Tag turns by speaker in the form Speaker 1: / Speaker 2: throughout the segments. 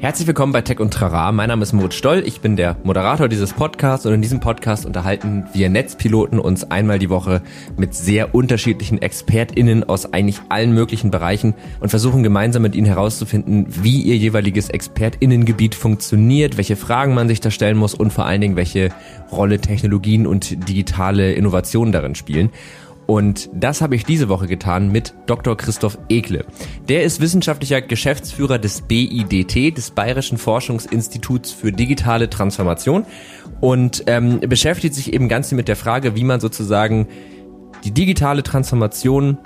Speaker 1: Herzlich willkommen bei Tech und Trara. Mein Name ist Moritz Stoll. Ich bin der Moderator dieses Podcasts und in diesem Podcast unterhalten wir Netzpiloten uns einmal die Woche mit sehr unterschiedlichen ExpertInnen aus eigentlich allen möglichen Bereichen und versuchen gemeinsam mit ihnen herauszufinden, wie ihr jeweiliges ExpertInnengebiet funktioniert, welche Fragen man sich da stellen muss und vor allen Dingen, welche Rolle Technologien und digitale Innovationen darin spielen. Und das habe ich diese Woche getan mit Dr. Christoph Ekle. Der ist wissenschaftlicher Geschäftsführer des BIDT, des Bayerischen Forschungsinstituts für digitale Transformation und ähm, beschäftigt sich eben ganz mit der Frage, wie man sozusagen die digitale Transformation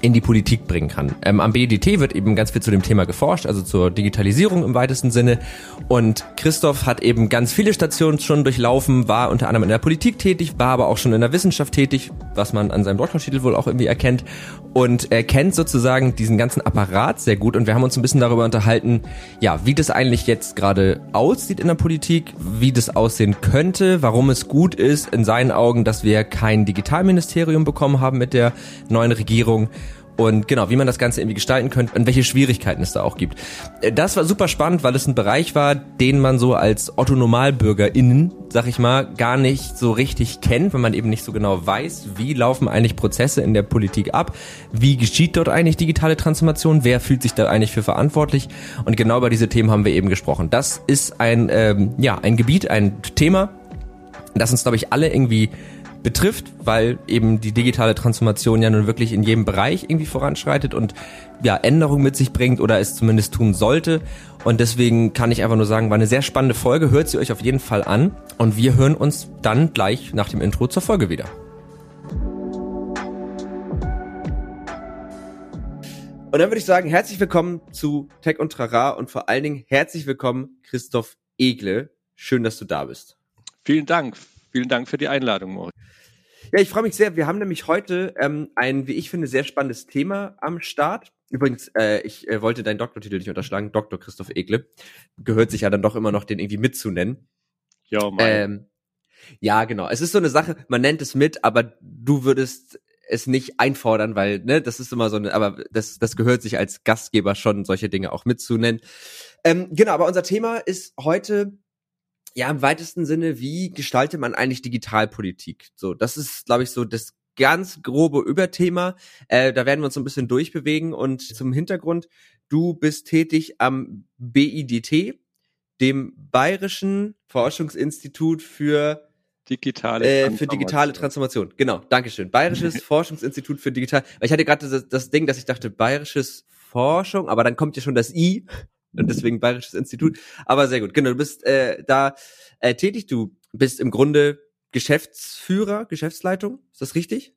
Speaker 1: in die Politik bringen kann. Ähm, am BDT wird eben ganz viel zu dem Thema geforscht, also zur Digitalisierung im weitesten Sinne. Und Christoph hat eben ganz viele Stationen schon durchlaufen, war unter anderem in der Politik tätig, war aber auch schon in der Wissenschaft tätig, was man an seinem Doktortitel wohl auch irgendwie erkennt. Und er kennt sozusagen diesen ganzen Apparat sehr gut. Und wir haben uns ein bisschen darüber unterhalten, ja, wie das eigentlich jetzt gerade aussieht in der Politik, wie das aussehen könnte, warum es gut ist in seinen Augen, dass wir kein Digitalministerium bekommen haben mit der neuen Regierung und genau, wie man das Ganze irgendwie gestalten könnte und welche Schwierigkeiten es da auch gibt. Äh, das war super spannend, weil es ein Bereich war, den man so als Otto NormalbürgerInnen, sag ich mal, gar nicht so richtig kennt, wenn man eben nicht so genau weiß, wie laufen eigentlich Prozesse in der Politik ab, wie geschieht dort eigentlich digitale Transformation, wer fühlt sich da eigentlich für verantwortlich und genau über diese Themen haben wir eben gesprochen. Das ist ein, ähm, ja, ein Gebiet, ein Thema, das uns, glaube ich, alle irgendwie betrifft, weil eben die digitale Transformation ja nun wirklich in jedem Bereich irgendwie voranschreitet und ja Änderungen mit sich bringt oder es zumindest tun sollte. Und deswegen kann ich einfach nur sagen, war eine sehr spannende Folge. Hört sie euch auf jeden Fall an und wir hören uns dann gleich nach dem Intro zur Folge wieder. Und dann würde ich sagen, herzlich willkommen zu Tech und Trara und vor allen Dingen herzlich willkommen Christoph Egle. Schön, dass du da bist.
Speaker 2: Vielen Dank. Vielen Dank für die Einladung, Moritz.
Speaker 1: Ja, ich freue mich sehr. Wir haben nämlich heute ähm, ein, wie ich finde, sehr spannendes Thema am Start. Übrigens, äh, ich äh, wollte deinen Doktortitel nicht unterschlagen. Dr. Christoph Egle. Gehört sich ja dann doch immer noch, den irgendwie mitzunennen.
Speaker 2: Ja, ähm,
Speaker 1: ja, genau. Es ist so eine Sache, man nennt es mit, aber du würdest es nicht einfordern, weil, ne, das ist immer so eine, aber das, das gehört sich als Gastgeber schon, solche Dinge auch mitzunennen. Ähm, genau, aber unser Thema ist heute ja, im weitesten Sinne, wie gestaltet man eigentlich Digitalpolitik? So, das ist, glaube ich, so das ganz grobe Überthema. Äh, da werden wir uns so ein bisschen durchbewegen. Und zum Hintergrund, du bist tätig am BIDT, dem Bayerischen Forschungsinstitut für
Speaker 2: digitale
Speaker 1: äh, für digitale Transformation. Genau, Dankeschön. Bayerisches Forschungsinstitut für digital. Weil ich hatte gerade das, das Ding, dass ich dachte, Bayerisches Forschung, aber dann kommt ja schon das I und deswegen Bayerisches Institut. Aber sehr gut. Genau, du bist äh, da äh, tätig. Du bist im Grunde Geschäftsführer, Geschäftsleitung. Ist das richtig?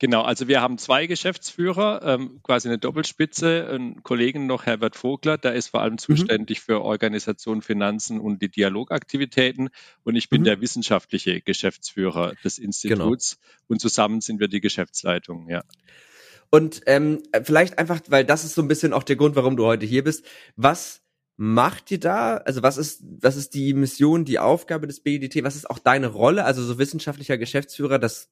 Speaker 2: Genau, also wir haben zwei Geschäftsführer, ähm, quasi eine Doppelspitze, einen Kollegen noch, Herbert Vogler, der ist vor allem mhm. zuständig mhm. für Organisation, Finanzen und die Dialogaktivitäten und ich bin mhm. der wissenschaftliche Geschäftsführer des genau. Instituts genau. und zusammen sind wir die Geschäftsleitung, ja.
Speaker 1: Und ähm, vielleicht einfach, weil das ist so ein bisschen auch der Grund, warum du heute hier bist. Was macht ihr da? Also was ist, was ist die Mission, die Aufgabe des BIDT? Was ist auch deine Rolle? Also so wissenschaftlicher Geschäftsführer, das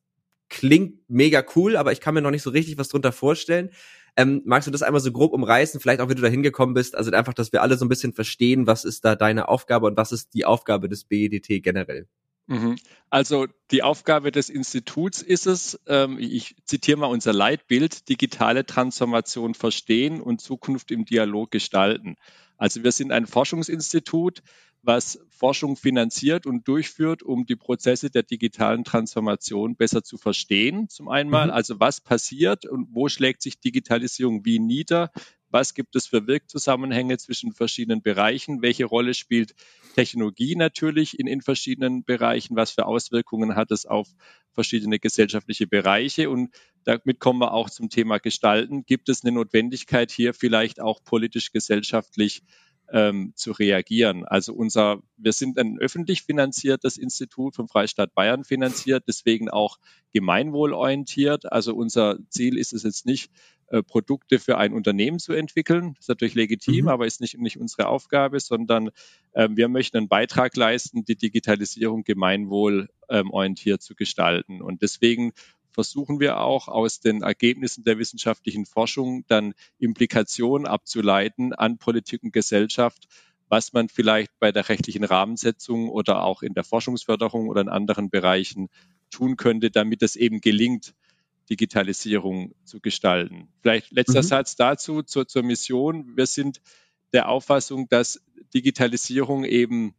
Speaker 1: klingt mega cool, aber ich kann mir noch nicht so richtig was drunter vorstellen. Ähm, magst du das einmal so grob umreißen, vielleicht auch, wie du da hingekommen bist? Also einfach, dass wir alle so ein bisschen verstehen, was ist da deine Aufgabe und was ist die Aufgabe des BEDT generell?
Speaker 2: Mhm. Also die Aufgabe des Instituts ist es, ähm, ich zitiere mal unser Leitbild, digitale Transformation verstehen und Zukunft im Dialog gestalten. Also wir sind ein Forschungsinstitut, was Forschung finanziert und durchführt, um die Prozesse der digitalen Transformation besser zu verstehen. Zum einen mal, mhm. also was passiert und wo schlägt sich Digitalisierung wie nieder? Was gibt es für Wirkzusammenhänge zwischen verschiedenen Bereichen? Welche Rolle spielt Technologie natürlich in, in verschiedenen Bereichen? Was für Auswirkungen hat es auf verschiedene gesellschaftliche Bereiche? Und damit kommen wir auch zum Thema Gestalten. Gibt es eine Notwendigkeit hier vielleicht auch politisch, gesellschaftlich ähm, zu reagieren. Also unser, wir sind ein öffentlich finanziertes Institut vom Freistaat Bayern finanziert, deswegen auch gemeinwohlorientiert. Also unser Ziel ist es jetzt nicht, äh, Produkte für ein Unternehmen zu entwickeln. Das ist natürlich legitim, mhm. aber ist nicht, nicht unsere Aufgabe, sondern äh, wir möchten einen Beitrag leisten, die Digitalisierung gemeinwohl ähm, orientiert zu gestalten. Und deswegen versuchen wir auch aus den Ergebnissen der wissenschaftlichen Forschung dann Implikationen abzuleiten an Politik und Gesellschaft, was man vielleicht bei der rechtlichen Rahmensetzung oder auch in der Forschungsförderung oder in anderen Bereichen tun könnte, damit es eben gelingt, Digitalisierung zu gestalten. Vielleicht letzter mhm. Satz dazu zur, zur Mission. Wir sind der Auffassung, dass Digitalisierung eben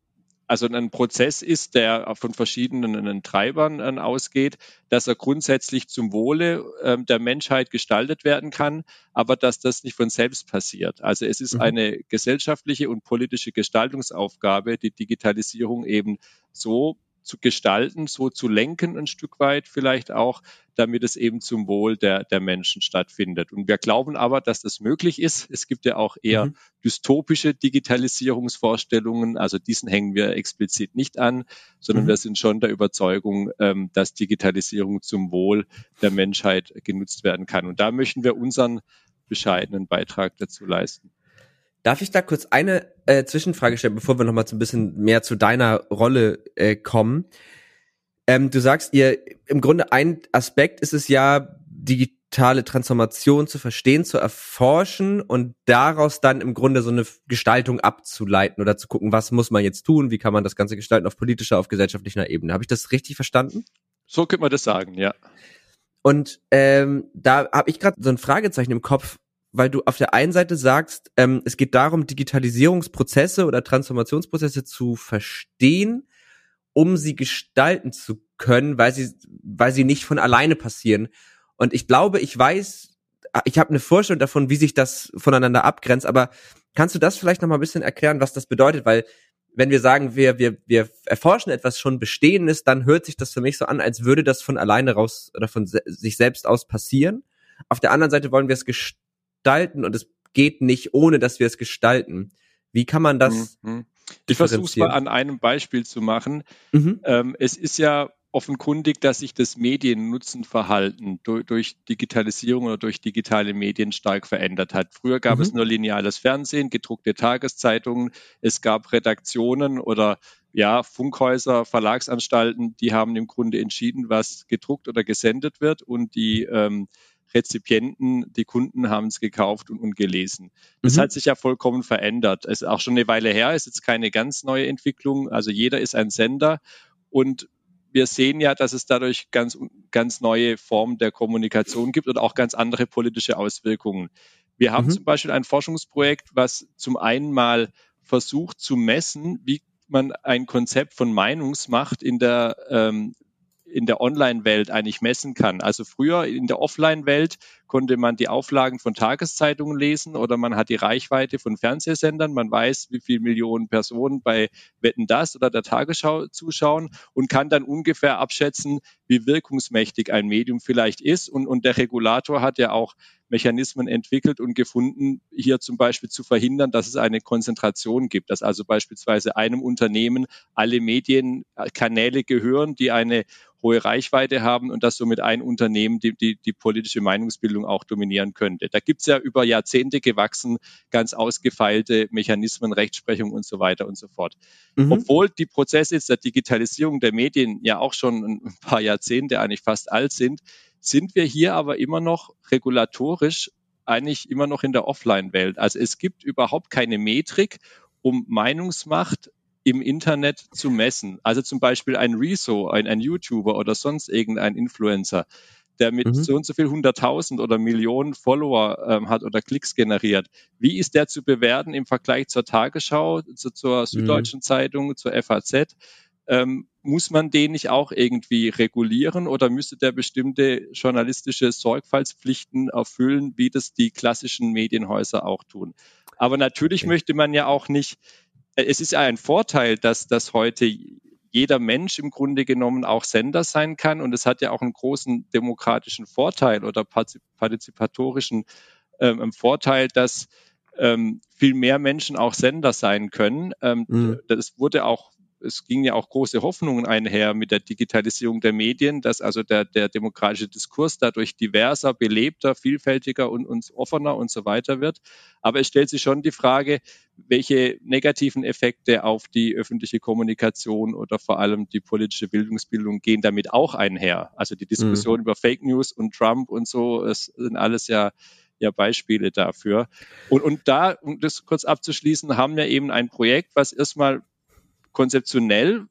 Speaker 2: also ein Prozess ist, der von verschiedenen Treibern äh, ausgeht, dass er grundsätzlich zum Wohle äh, der Menschheit gestaltet werden kann, aber dass das nicht von selbst passiert. Also es ist mhm. eine gesellschaftliche und politische Gestaltungsaufgabe, die Digitalisierung eben so zu gestalten, so zu lenken ein Stück weit vielleicht auch, damit es eben zum Wohl der, der Menschen stattfindet. Und wir glauben aber, dass das möglich ist. Es gibt ja auch eher mhm. dystopische Digitalisierungsvorstellungen. Also diesen hängen wir explizit nicht an, sondern mhm. wir sind schon der Überzeugung, ähm, dass Digitalisierung zum Wohl der Menschheit genutzt werden kann. Und da möchten wir unseren bescheidenen Beitrag dazu leisten.
Speaker 1: Darf ich da kurz eine äh, Zwischenfrage stellen, bevor wir nochmal so ein bisschen mehr zu deiner Rolle äh, kommen? Ähm, du sagst, ihr im Grunde ein Aspekt ist es ja, digitale Transformation zu verstehen, zu erforschen und daraus dann im Grunde so eine Gestaltung abzuleiten oder zu gucken, was muss man jetzt tun, wie kann man das Ganze gestalten auf politischer, auf gesellschaftlicher Ebene. Habe ich das richtig verstanden?
Speaker 2: So könnte man das sagen, ja.
Speaker 1: Und ähm, da habe ich gerade so ein Fragezeichen im Kopf, weil du auf der einen Seite sagst, ähm, es geht darum, Digitalisierungsprozesse oder Transformationsprozesse zu verstehen, um sie gestalten zu können, weil sie, weil sie nicht von alleine passieren. Und ich glaube, ich weiß, ich habe eine Vorstellung davon, wie sich das voneinander abgrenzt, aber kannst du das vielleicht noch mal ein bisschen erklären, was das bedeutet? Weil wenn wir sagen, wir, wir, wir erforschen etwas schon Bestehendes, dann hört sich das für mich so an, als würde das von alleine raus oder von se sich selbst aus passieren. Auf der anderen Seite wollen wir es gestalten und es geht nicht, ohne dass wir es gestalten. Wie kann man das? Mhm.
Speaker 2: Ich versuche es mal an einem Beispiel zu machen. Mhm. Ähm, es ist ja offenkundig, dass sich das Mediennutzenverhalten durch, durch, Digitalisierung oder durch digitale Medien stark verändert hat. Früher gab mhm. es nur lineales Fernsehen, gedruckte Tageszeitungen, es gab Redaktionen oder ja, Funkhäuser, Verlagsanstalten, die haben im Grunde entschieden, was gedruckt oder gesendet wird und die ähm, Rezipienten, die Kunden haben es gekauft und, und gelesen. Das mhm. hat sich ja vollkommen verändert. Es ist auch schon eine Weile her, ist jetzt keine ganz neue Entwicklung. Also jeder ist ein Sender und wir sehen ja, dass es dadurch ganz, ganz neue Formen der Kommunikation gibt und auch ganz andere politische Auswirkungen. Wir haben mhm. zum Beispiel ein Forschungsprojekt, was zum einen mal versucht zu messen, wie man ein Konzept von Meinungsmacht in der ähm, in der Online-Welt eigentlich messen kann. Also früher in der Offline-Welt konnte man die Auflagen von Tageszeitungen lesen oder man hat die Reichweite von Fernsehsendern. Man weiß, wie viele Millionen Personen bei Wetten das oder der Tagesschau zuschauen und kann dann ungefähr abschätzen, wie wirkungsmächtig ein Medium vielleicht ist. Und, und der Regulator hat ja auch Mechanismen entwickelt und gefunden, hier zum Beispiel zu verhindern, dass es eine Konzentration gibt, dass also beispielsweise einem Unternehmen alle Medienkanäle gehören, die eine hohe Reichweite haben und dass somit ein Unternehmen die, die, die politische Meinungsbildung auch dominieren könnte. Da gibt es ja über Jahrzehnte gewachsen ganz ausgefeilte Mechanismen, Rechtsprechung und so weiter und so fort. Mhm. Obwohl die Prozesse der Digitalisierung der Medien ja auch schon ein paar Jahrzehnte eigentlich fast alt sind, sind wir hier aber immer noch regulatorisch eigentlich immer noch in der Offline-Welt. Also es gibt überhaupt keine Metrik, um Meinungsmacht im Internet zu messen. Also zum Beispiel ein Rezo, ein, ein YouTuber oder sonst irgendein Influencer, der mit mhm. so und so viel hunderttausend oder Millionen Follower ähm, hat oder Klicks generiert. Wie ist der zu bewerten im Vergleich zur Tagesschau, zu, zur Süddeutschen mhm. Zeitung, zur FAZ? Ähm, muss man den nicht auch irgendwie regulieren oder müsste der bestimmte journalistische Sorgfaltspflichten erfüllen, wie das die klassischen Medienhäuser auch tun? Aber natürlich okay. möchte man ja auch nicht es ist ja ein Vorteil, dass, dass heute jeder Mensch im Grunde genommen auch Sender sein kann und es hat ja auch einen großen demokratischen Vorteil oder partizipatorischen ähm, Vorteil, dass ähm, viel mehr Menschen auch Sender sein können. Ähm, mhm. Das wurde auch es ging ja auch große Hoffnungen einher mit der Digitalisierung der Medien, dass also der, der demokratische Diskurs dadurch diverser, belebter, vielfältiger und, und offener und so weiter wird. Aber es stellt sich schon die Frage, welche negativen Effekte auf die öffentliche Kommunikation oder vor allem die politische Bildungsbildung gehen damit auch einher. Also die Diskussion mhm. über Fake News und Trump und so, es sind alles ja ja Beispiele dafür. Und, und da, um das kurz abzuschließen, haben wir eben ein Projekt, was erstmal konzeptionell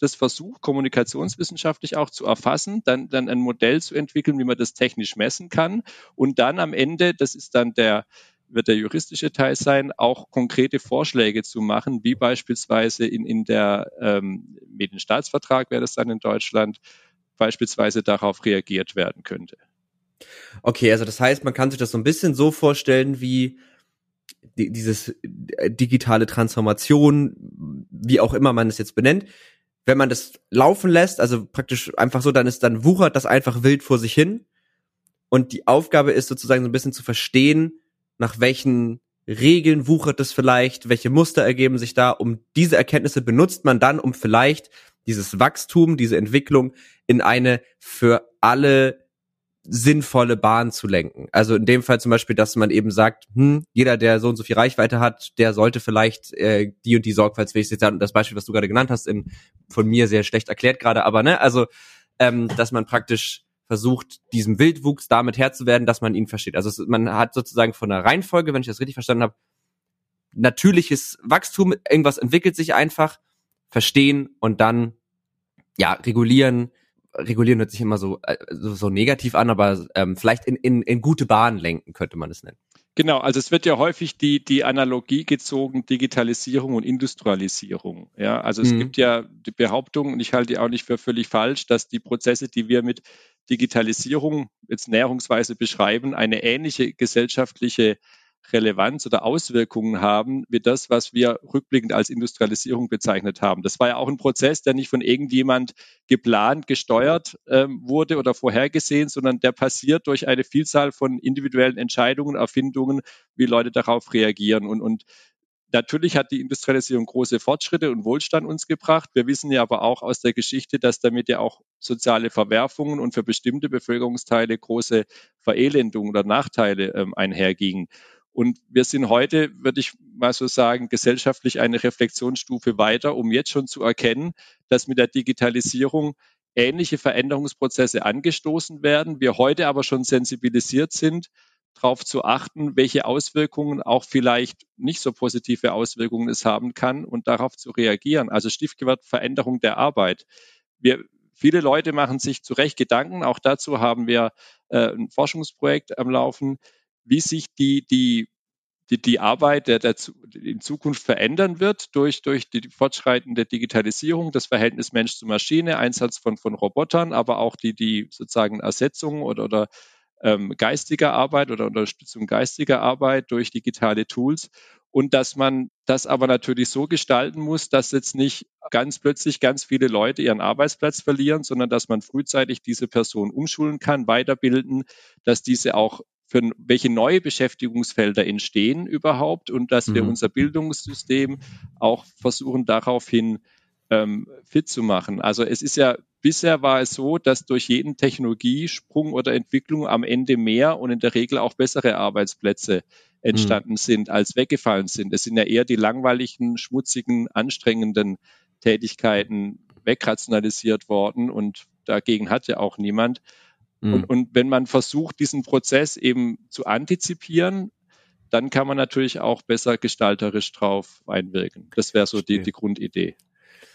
Speaker 2: das versucht, kommunikationswissenschaftlich auch zu erfassen, dann, dann ein Modell zu entwickeln, wie man das technisch messen kann und dann am Ende, das ist dann der, wird der juristische Teil sein, auch konkrete Vorschläge zu machen, wie beispielsweise in, in der ähm, Medienstaatsvertrag wäre das dann in Deutschland, beispielsweise darauf reagiert werden könnte.
Speaker 1: Okay, also das heißt, man kann sich das so ein bisschen so vorstellen wie die, dieses äh, digitale Transformation, wie auch immer man es jetzt benennt. Wenn man das laufen lässt, also praktisch einfach so, dann ist dann wuchert das einfach wild vor sich hin. Und die Aufgabe ist sozusagen so ein bisschen zu verstehen, nach welchen Regeln wuchert es vielleicht, welche Muster ergeben sich da, um diese Erkenntnisse benutzt man dann, um vielleicht dieses Wachstum, diese Entwicklung in eine für alle sinnvolle Bahn zu lenken. Also in dem Fall zum Beispiel, dass man eben sagt, hm, jeder, der so und so viel Reichweite hat, der sollte vielleicht äh, die und die Sorgfaltspflicht sein. Und das Beispiel, was du gerade genannt hast, in, von mir sehr schlecht erklärt gerade, aber ne, also ähm, dass man praktisch versucht, diesem Wildwuchs damit Herr zu werden, dass man ihn versteht. Also es, man hat sozusagen von der Reihenfolge, wenn ich das richtig verstanden habe, natürliches Wachstum, irgendwas entwickelt sich einfach, verstehen und dann ja regulieren, regulieren hört sich immer so, äh, so, so negativ an, aber ähm, vielleicht in, in, in gute Bahnen lenken, könnte man es nennen.
Speaker 2: Genau, also es wird ja häufig die, die Analogie gezogen, Digitalisierung und Industrialisierung. Ja, also es mhm. gibt ja die Behauptung, und ich halte die auch nicht für völlig falsch, dass die Prozesse, die wir mit Digitalisierung jetzt näherungsweise beschreiben, eine ähnliche gesellschaftliche Relevanz oder Auswirkungen haben, wie das, was wir rückblickend als Industrialisierung bezeichnet haben. Das war ja auch ein Prozess, der nicht von irgendjemand geplant, gesteuert ähm, wurde oder vorhergesehen, sondern der passiert durch eine Vielzahl von individuellen Entscheidungen, Erfindungen, wie Leute darauf reagieren. Und, und Natürlich hat die Industrialisierung große Fortschritte und Wohlstand uns gebracht. Wir wissen ja aber auch aus der Geschichte, dass damit ja auch soziale Verwerfungen und für bestimmte Bevölkerungsteile große Verelendungen oder Nachteile ähm, einhergingen. Und wir sind heute, würde ich mal so sagen, gesellschaftlich eine Reflexionsstufe weiter, um jetzt schon zu erkennen, dass mit der Digitalisierung ähnliche Veränderungsprozesse angestoßen werden. Wir heute aber schon sensibilisiert sind, darauf zu achten, welche Auswirkungen, auch vielleicht nicht so positive Auswirkungen es haben kann und darauf zu reagieren. Also Stichwort Veränderung der Arbeit. Wir, viele Leute machen sich zu Recht Gedanken. Auch dazu haben wir äh, ein Forschungsprojekt am Laufen wie sich die, die, die, die Arbeit der, der in Zukunft verändern wird durch, durch die fortschreitende Digitalisierung, das Verhältnis Mensch zu Maschine, Einsatz von, von Robotern, aber auch die, die sozusagen Ersetzung oder, oder ähm, geistiger Arbeit oder Unterstützung geistiger Arbeit durch digitale Tools. Und dass man das aber natürlich so gestalten muss, dass jetzt nicht ganz plötzlich ganz viele Leute ihren Arbeitsplatz verlieren, sondern dass man frühzeitig diese Person umschulen kann, weiterbilden, dass diese auch für welche neue Beschäftigungsfelder entstehen überhaupt und dass wir mhm. unser Bildungssystem auch versuchen daraufhin ähm, fit zu machen. Also es ist ja bisher war es so, dass durch jeden Technologiesprung oder Entwicklung am Ende mehr und in der Regel auch bessere Arbeitsplätze entstanden mhm. sind, als weggefallen sind. Es sind ja eher die langweiligen, schmutzigen, anstrengenden Tätigkeiten wegrationalisiert worden und dagegen hat ja auch niemand. Mhm. Und, und wenn man versucht, diesen Prozess eben zu antizipieren, dann kann man natürlich auch besser gestalterisch drauf einwirken. Das wäre so die, die Grundidee.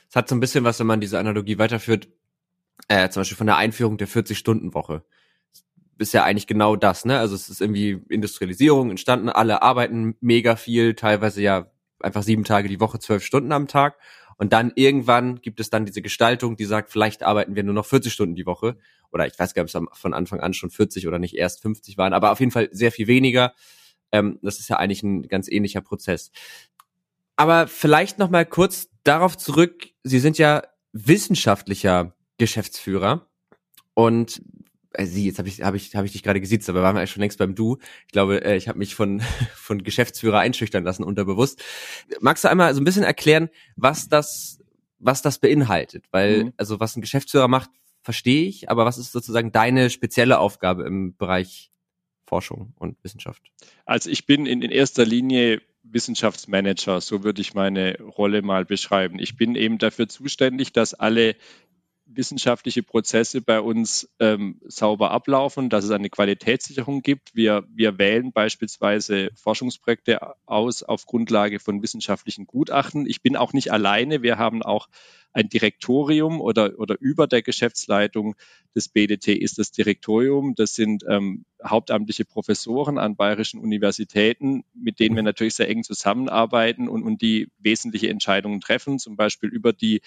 Speaker 1: Es hat so ein bisschen was, wenn man diese Analogie weiterführt, äh, zum Beispiel von der Einführung der 40-Stunden-Woche. Ist ja eigentlich genau das, ne? Also es ist irgendwie Industrialisierung entstanden, alle arbeiten mega viel, teilweise ja einfach sieben Tage die Woche, zwölf Stunden am Tag. Und dann irgendwann gibt es dann diese Gestaltung, die sagt, vielleicht arbeiten wir nur noch 40 Stunden die Woche. Oder ich weiß gar nicht, ob es von Anfang an schon 40 oder nicht erst 50 waren, aber auf jeden Fall sehr viel weniger. Ähm, das ist ja eigentlich ein ganz ähnlicher Prozess. Aber vielleicht noch mal kurz darauf zurück. Sie sind ja wissenschaftlicher Geschäftsführer und äh, Sie, jetzt habe ich, hab ich, hab ich dich gerade gesiezt, aber waren wir eigentlich schon längst beim Du. Ich glaube, äh, ich habe mich von, von Geschäftsführer einschüchtern lassen, unterbewusst. Magst du einmal so ein bisschen erklären, was das was das beinhaltet, weil mhm. also was ein Geschäftsführer macht, verstehe ich, aber was ist sozusagen deine spezielle Aufgabe im Bereich Forschung und Wissenschaft?
Speaker 2: Also ich bin in, in erster Linie Wissenschaftsmanager, so würde ich meine Rolle mal beschreiben. Ich bin eben dafür zuständig, dass alle wissenschaftliche Prozesse bei uns ähm, sauber ablaufen, dass es eine Qualitätssicherung gibt. Wir, wir wählen beispielsweise Forschungsprojekte aus auf Grundlage von wissenschaftlichen Gutachten. Ich bin auch nicht alleine. Wir haben auch ein Direktorium oder, oder über der Geschäftsleitung des BDT ist das Direktorium. Das sind ähm, hauptamtliche Professoren an bayerischen Universitäten, mit denen wir natürlich sehr eng zusammenarbeiten und, und die wesentliche Entscheidungen treffen, zum Beispiel über die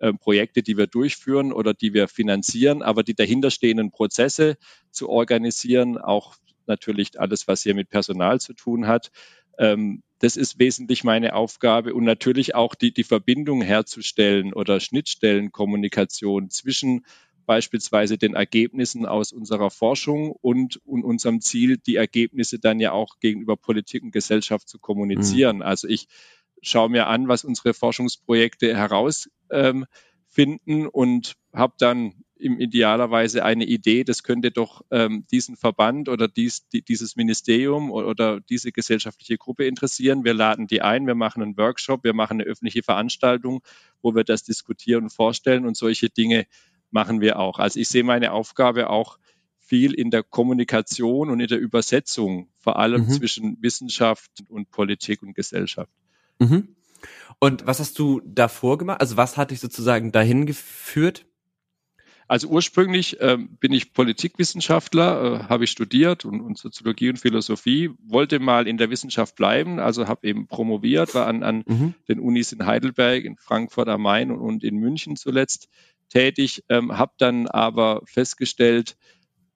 Speaker 2: äh, Projekte, die wir durchführen oder die wir finanzieren, aber die dahinterstehenden Prozesse zu organisieren, auch natürlich alles, was hier mit Personal zu tun hat. Ähm, das ist wesentlich meine Aufgabe und natürlich auch die, die Verbindung herzustellen oder Schnittstellenkommunikation zwischen beispielsweise den Ergebnissen aus unserer Forschung und, und unserem Ziel, die Ergebnisse dann ja auch gegenüber Politik und Gesellschaft zu kommunizieren. Mhm. Also ich schaue mir an, was unsere Forschungsprojekte herausfinden ähm, und habe dann im idealerweise eine Idee, das könnte doch ähm, diesen Verband oder dies, die, dieses Ministerium oder, oder, diese gesellschaftliche Gruppe interessieren. Wir laden die ein, wir machen einen Workshop, wir machen eine öffentliche Veranstaltung, wo wir das diskutieren und vorstellen und solche Dinge machen wir auch. Also ich sehe meine Aufgabe auch viel in der Kommunikation und in der Übersetzung, vor allem mhm. zwischen Wissenschaft und Politik und Gesellschaft.
Speaker 1: Mhm. Und was hast du davor gemacht? Also was hat dich sozusagen dahin geführt?
Speaker 2: Also ursprünglich äh, bin ich Politikwissenschaftler, äh, habe ich studiert und, und, Soziologie und Philosophie, wollte mal in der Wissenschaft bleiben, also habe eben promoviert, war an, an mhm. den Unis in Heidelberg, in Frankfurt am Main und, und in München zuletzt tätig, ähm, habe dann aber festgestellt,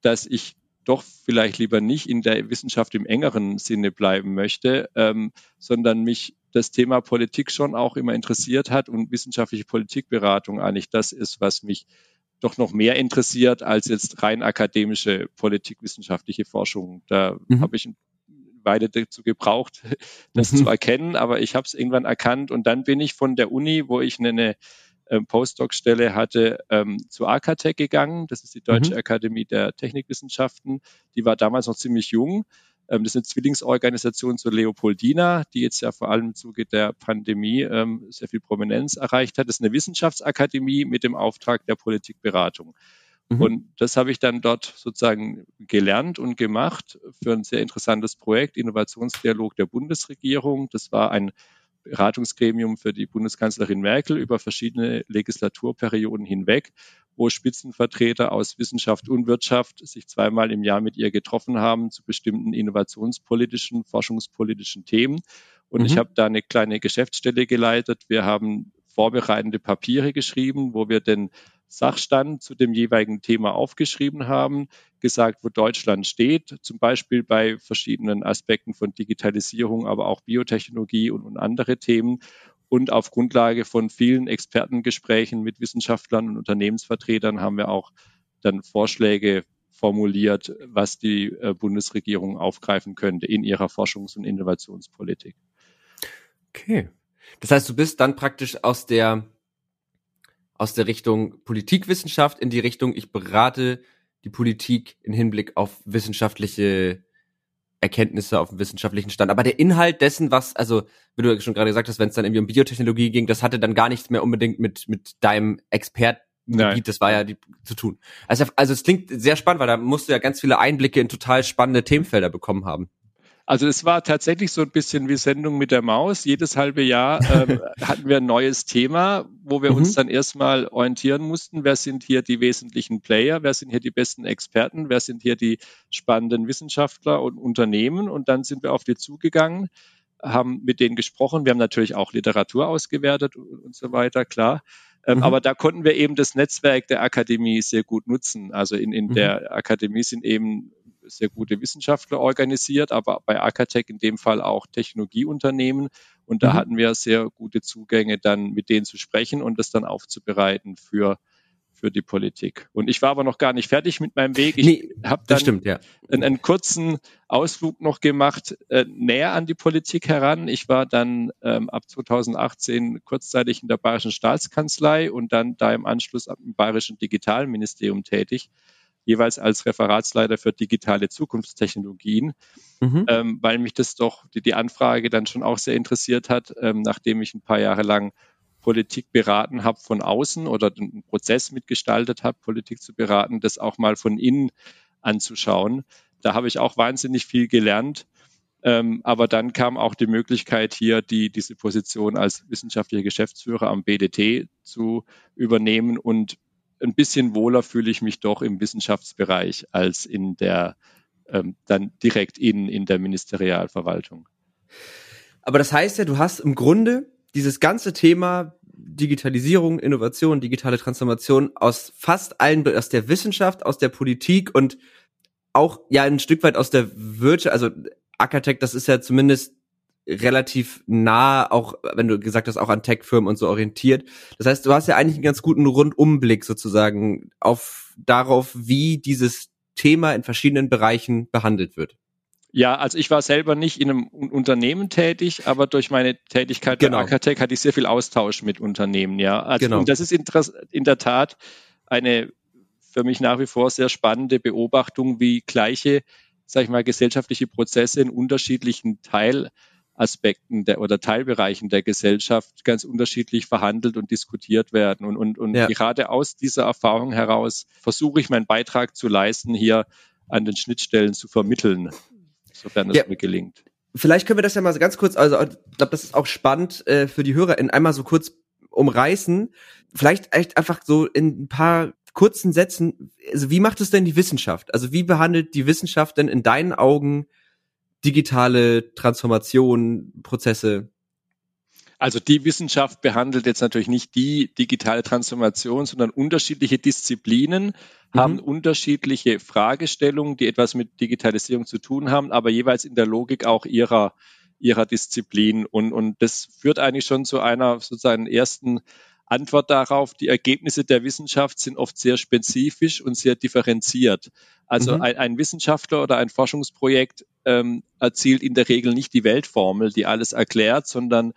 Speaker 2: dass ich doch vielleicht lieber nicht in der Wissenschaft im engeren Sinne bleiben möchte, ähm, sondern mich das Thema Politik schon auch immer interessiert hat und wissenschaftliche Politikberatung eigentlich das ist, was mich doch noch mehr interessiert als jetzt rein akademische politikwissenschaftliche Forschung. Da mhm. habe ich eine Weile dazu gebraucht, das mhm. zu erkennen, aber ich habe es irgendwann erkannt und dann bin ich von der Uni, wo ich eine, eine Postdoc-Stelle hatte, ähm, zu AKTEC gegangen. Das ist die Deutsche mhm. Akademie der Technikwissenschaften. Die war damals noch ziemlich jung ähm, das ist eine Zwillingsorganisation zur Leopoldina, die jetzt ja vor allem im Zuge der Pandemie ähm, sehr viel Prominenz erreicht hat. Das ist eine Wissenschaftsakademie mit dem Auftrag der Politikberatung. Mhm. Und das habe ich dann dort sozusagen gelernt und gemacht für ein sehr interessantes Projekt, Innovationsdialog der Bundesregierung. Das war ein Beratungsgremium für die Bundeskanzlerin Merkel über verschiedene Legislaturperioden hinweg, wo Spitzenvertreter aus Wissenschaft und Wirtschaft sich zweimal im Jahr mit ihr getroffen haben zu bestimmten innovationspolitischen, forschungspolitischen Themen. Und mhm. ich habe da eine kleine Geschäftsstelle geleitet. Wir haben vorbereitende Papiere geschrieben, wo wir den Sachstand zu dem jeweiligen Thema aufgeschrieben haben, gesagt, wo Deutschland steht, zum Beispiel bei verschiedenen Aspekten von Digitalisierung, aber auch Biotechnologie und, und andere Themen. Und auf Grundlage von vielen Expertengesprächen mit Wissenschaftlern und Unternehmensvertretern haben wir auch dann Vorschläge formuliert, was die äh, Bundesregierung aufgreifen könnte in ihrer Forschungs- und Innovationspolitik.
Speaker 1: Okay. Das heißt, du bist dann praktisch aus der aus der Richtung Politikwissenschaft in die Richtung, ich berate die Politik in Hinblick auf wissenschaftliche Erkenntnisse auf dem wissenschaftlichen Stand. Aber der Inhalt dessen, was, also, wie du schon gerade gesagt hast, wenn es dann irgendwie um Biotechnologie ging, das hatte dann gar nichts mehr unbedingt mit, mit deinem Expertengebiet, das war ja die, zu tun. Also, also es klingt sehr spannend, weil da musst du ja ganz viele Einblicke in total spannende Themenfelder bekommen haben.
Speaker 2: Also es war tatsächlich so ein bisschen wie Sendung mit der Maus. Jedes halbe Jahr ähm, hatten wir ein neues Thema, wo wir mhm. uns dann erstmal orientieren mussten, wer sind hier die wesentlichen Player, wer sind hier die besten Experten, wer sind hier die spannenden Wissenschaftler und Unternehmen. Und dann sind wir auf die zugegangen, haben mit denen gesprochen. Wir haben natürlich auch Literatur ausgewertet und, und so weiter, klar. Ähm, mhm. Aber da konnten wir eben das Netzwerk der Akademie sehr gut nutzen. Also in, in mhm. der Akademie sind eben sehr gute Wissenschaftler organisiert, aber bei Akatech in dem Fall auch Technologieunternehmen. Und da mhm. hatten wir sehr gute Zugänge, dann mit denen zu sprechen und das dann aufzubereiten für, für die Politik. Und ich war aber noch gar nicht fertig mit meinem Weg. Ich
Speaker 1: nee, habe dann stimmt, ja.
Speaker 2: einen, einen, kurzen Ausflug noch gemacht, äh, näher an die Politik heran. Ich war dann ähm, ab 2018 kurzzeitig in der Bayerischen Staatskanzlei und dann da im Anschluss im Bayerischen Digitalministerium tätig, jeweils als Referatsleiter für digitale Zukunftstechnologien, mhm. ähm, weil mich das doch die, die Anfrage dann schon auch sehr interessiert hat, ähm, nachdem ich ein paar Jahre lang Politik beraten habe von außen oder den Prozess mitgestaltet habe, Politik zu beraten, das auch mal von innen anzuschauen. Da habe ich auch wahnsinnig viel gelernt. Ähm, aber dann kam auch die Möglichkeit, hier die, diese Position als wissenschaftlicher Geschäftsführer am BDT zu übernehmen. Und ein bisschen wohler fühle ich mich doch im Wissenschaftsbereich als in der, ähm, dann direkt in, in der Ministerialverwaltung.
Speaker 1: Aber das heißt ja, du hast im Grunde dieses ganze Thema Digitalisierung, Innovation, digitale Transformation aus fast allen, aus der Wissenschaft, aus der Politik und auch ja ein Stück weit aus der Wirtschaft, also Ackertech, das ist ja zumindest relativ nah, auch wenn du gesagt hast, auch an Tech-Firmen und so orientiert. Das heißt, du hast ja eigentlich einen ganz guten Rundumblick sozusagen auf darauf, wie dieses Thema in verschiedenen Bereichen behandelt wird.
Speaker 2: Ja, also ich war selber nicht in einem Unternehmen tätig, aber durch meine Tätigkeit genau. bei Acatec hatte ich sehr viel Austausch mit Unternehmen, ja. Also, genau. Und das ist in der Tat eine für mich nach wie vor sehr spannende Beobachtung, wie gleiche, sag ich mal, gesellschaftliche Prozesse in unterschiedlichen Teilaspekten der, oder Teilbereichen der Gesellschaft ganz unterschiedlich verhandelt und diskutiert werden. Und, und, und ja. gerade aus dieser Erfahrung heraus versuche ich meinen Beitrag zu leisten, hier an den Schnittstellen zu vermitteln sofern es ja. mir gelingt.
Speaker 1: Vielleicht können wir das ja mal ganz kurz, also ich glaube, das ist auch spannend äh, für die Hörer, in einmal so kurz umreißen. Vielleicht echt einfach so in ein paar kurzen Sätzen, also wie macht es denn die Wissenschaft? Also wie behandelt die Wissenschaft denn in deinen Augen digitale Transformation, Prozesse?
Speaker 2: Also die Wissenschaft behandelt jetzt natürlich nicht die digitale Transformation, sondern unterschiedliche Disziplinen mhm. haben unterschiedliche Fragestellungen, die etwas mit Digitalisierung zu tun haben, aber jeweils in der Logik auch ihrer, ihrer Disziplin. Und, und das führt eigentlich schon zu einer sozusagen ersten Antwort darauf, die Ergebnisse der Wissenschaft sind oft sehr spezifisch und sehr differenziert. Also mhm. ein, ein, Wissenschaftler oder ein Forschungsprojekt ähm, erzielt in der Regel nicht die Weltformel, die alles erklärt, sondern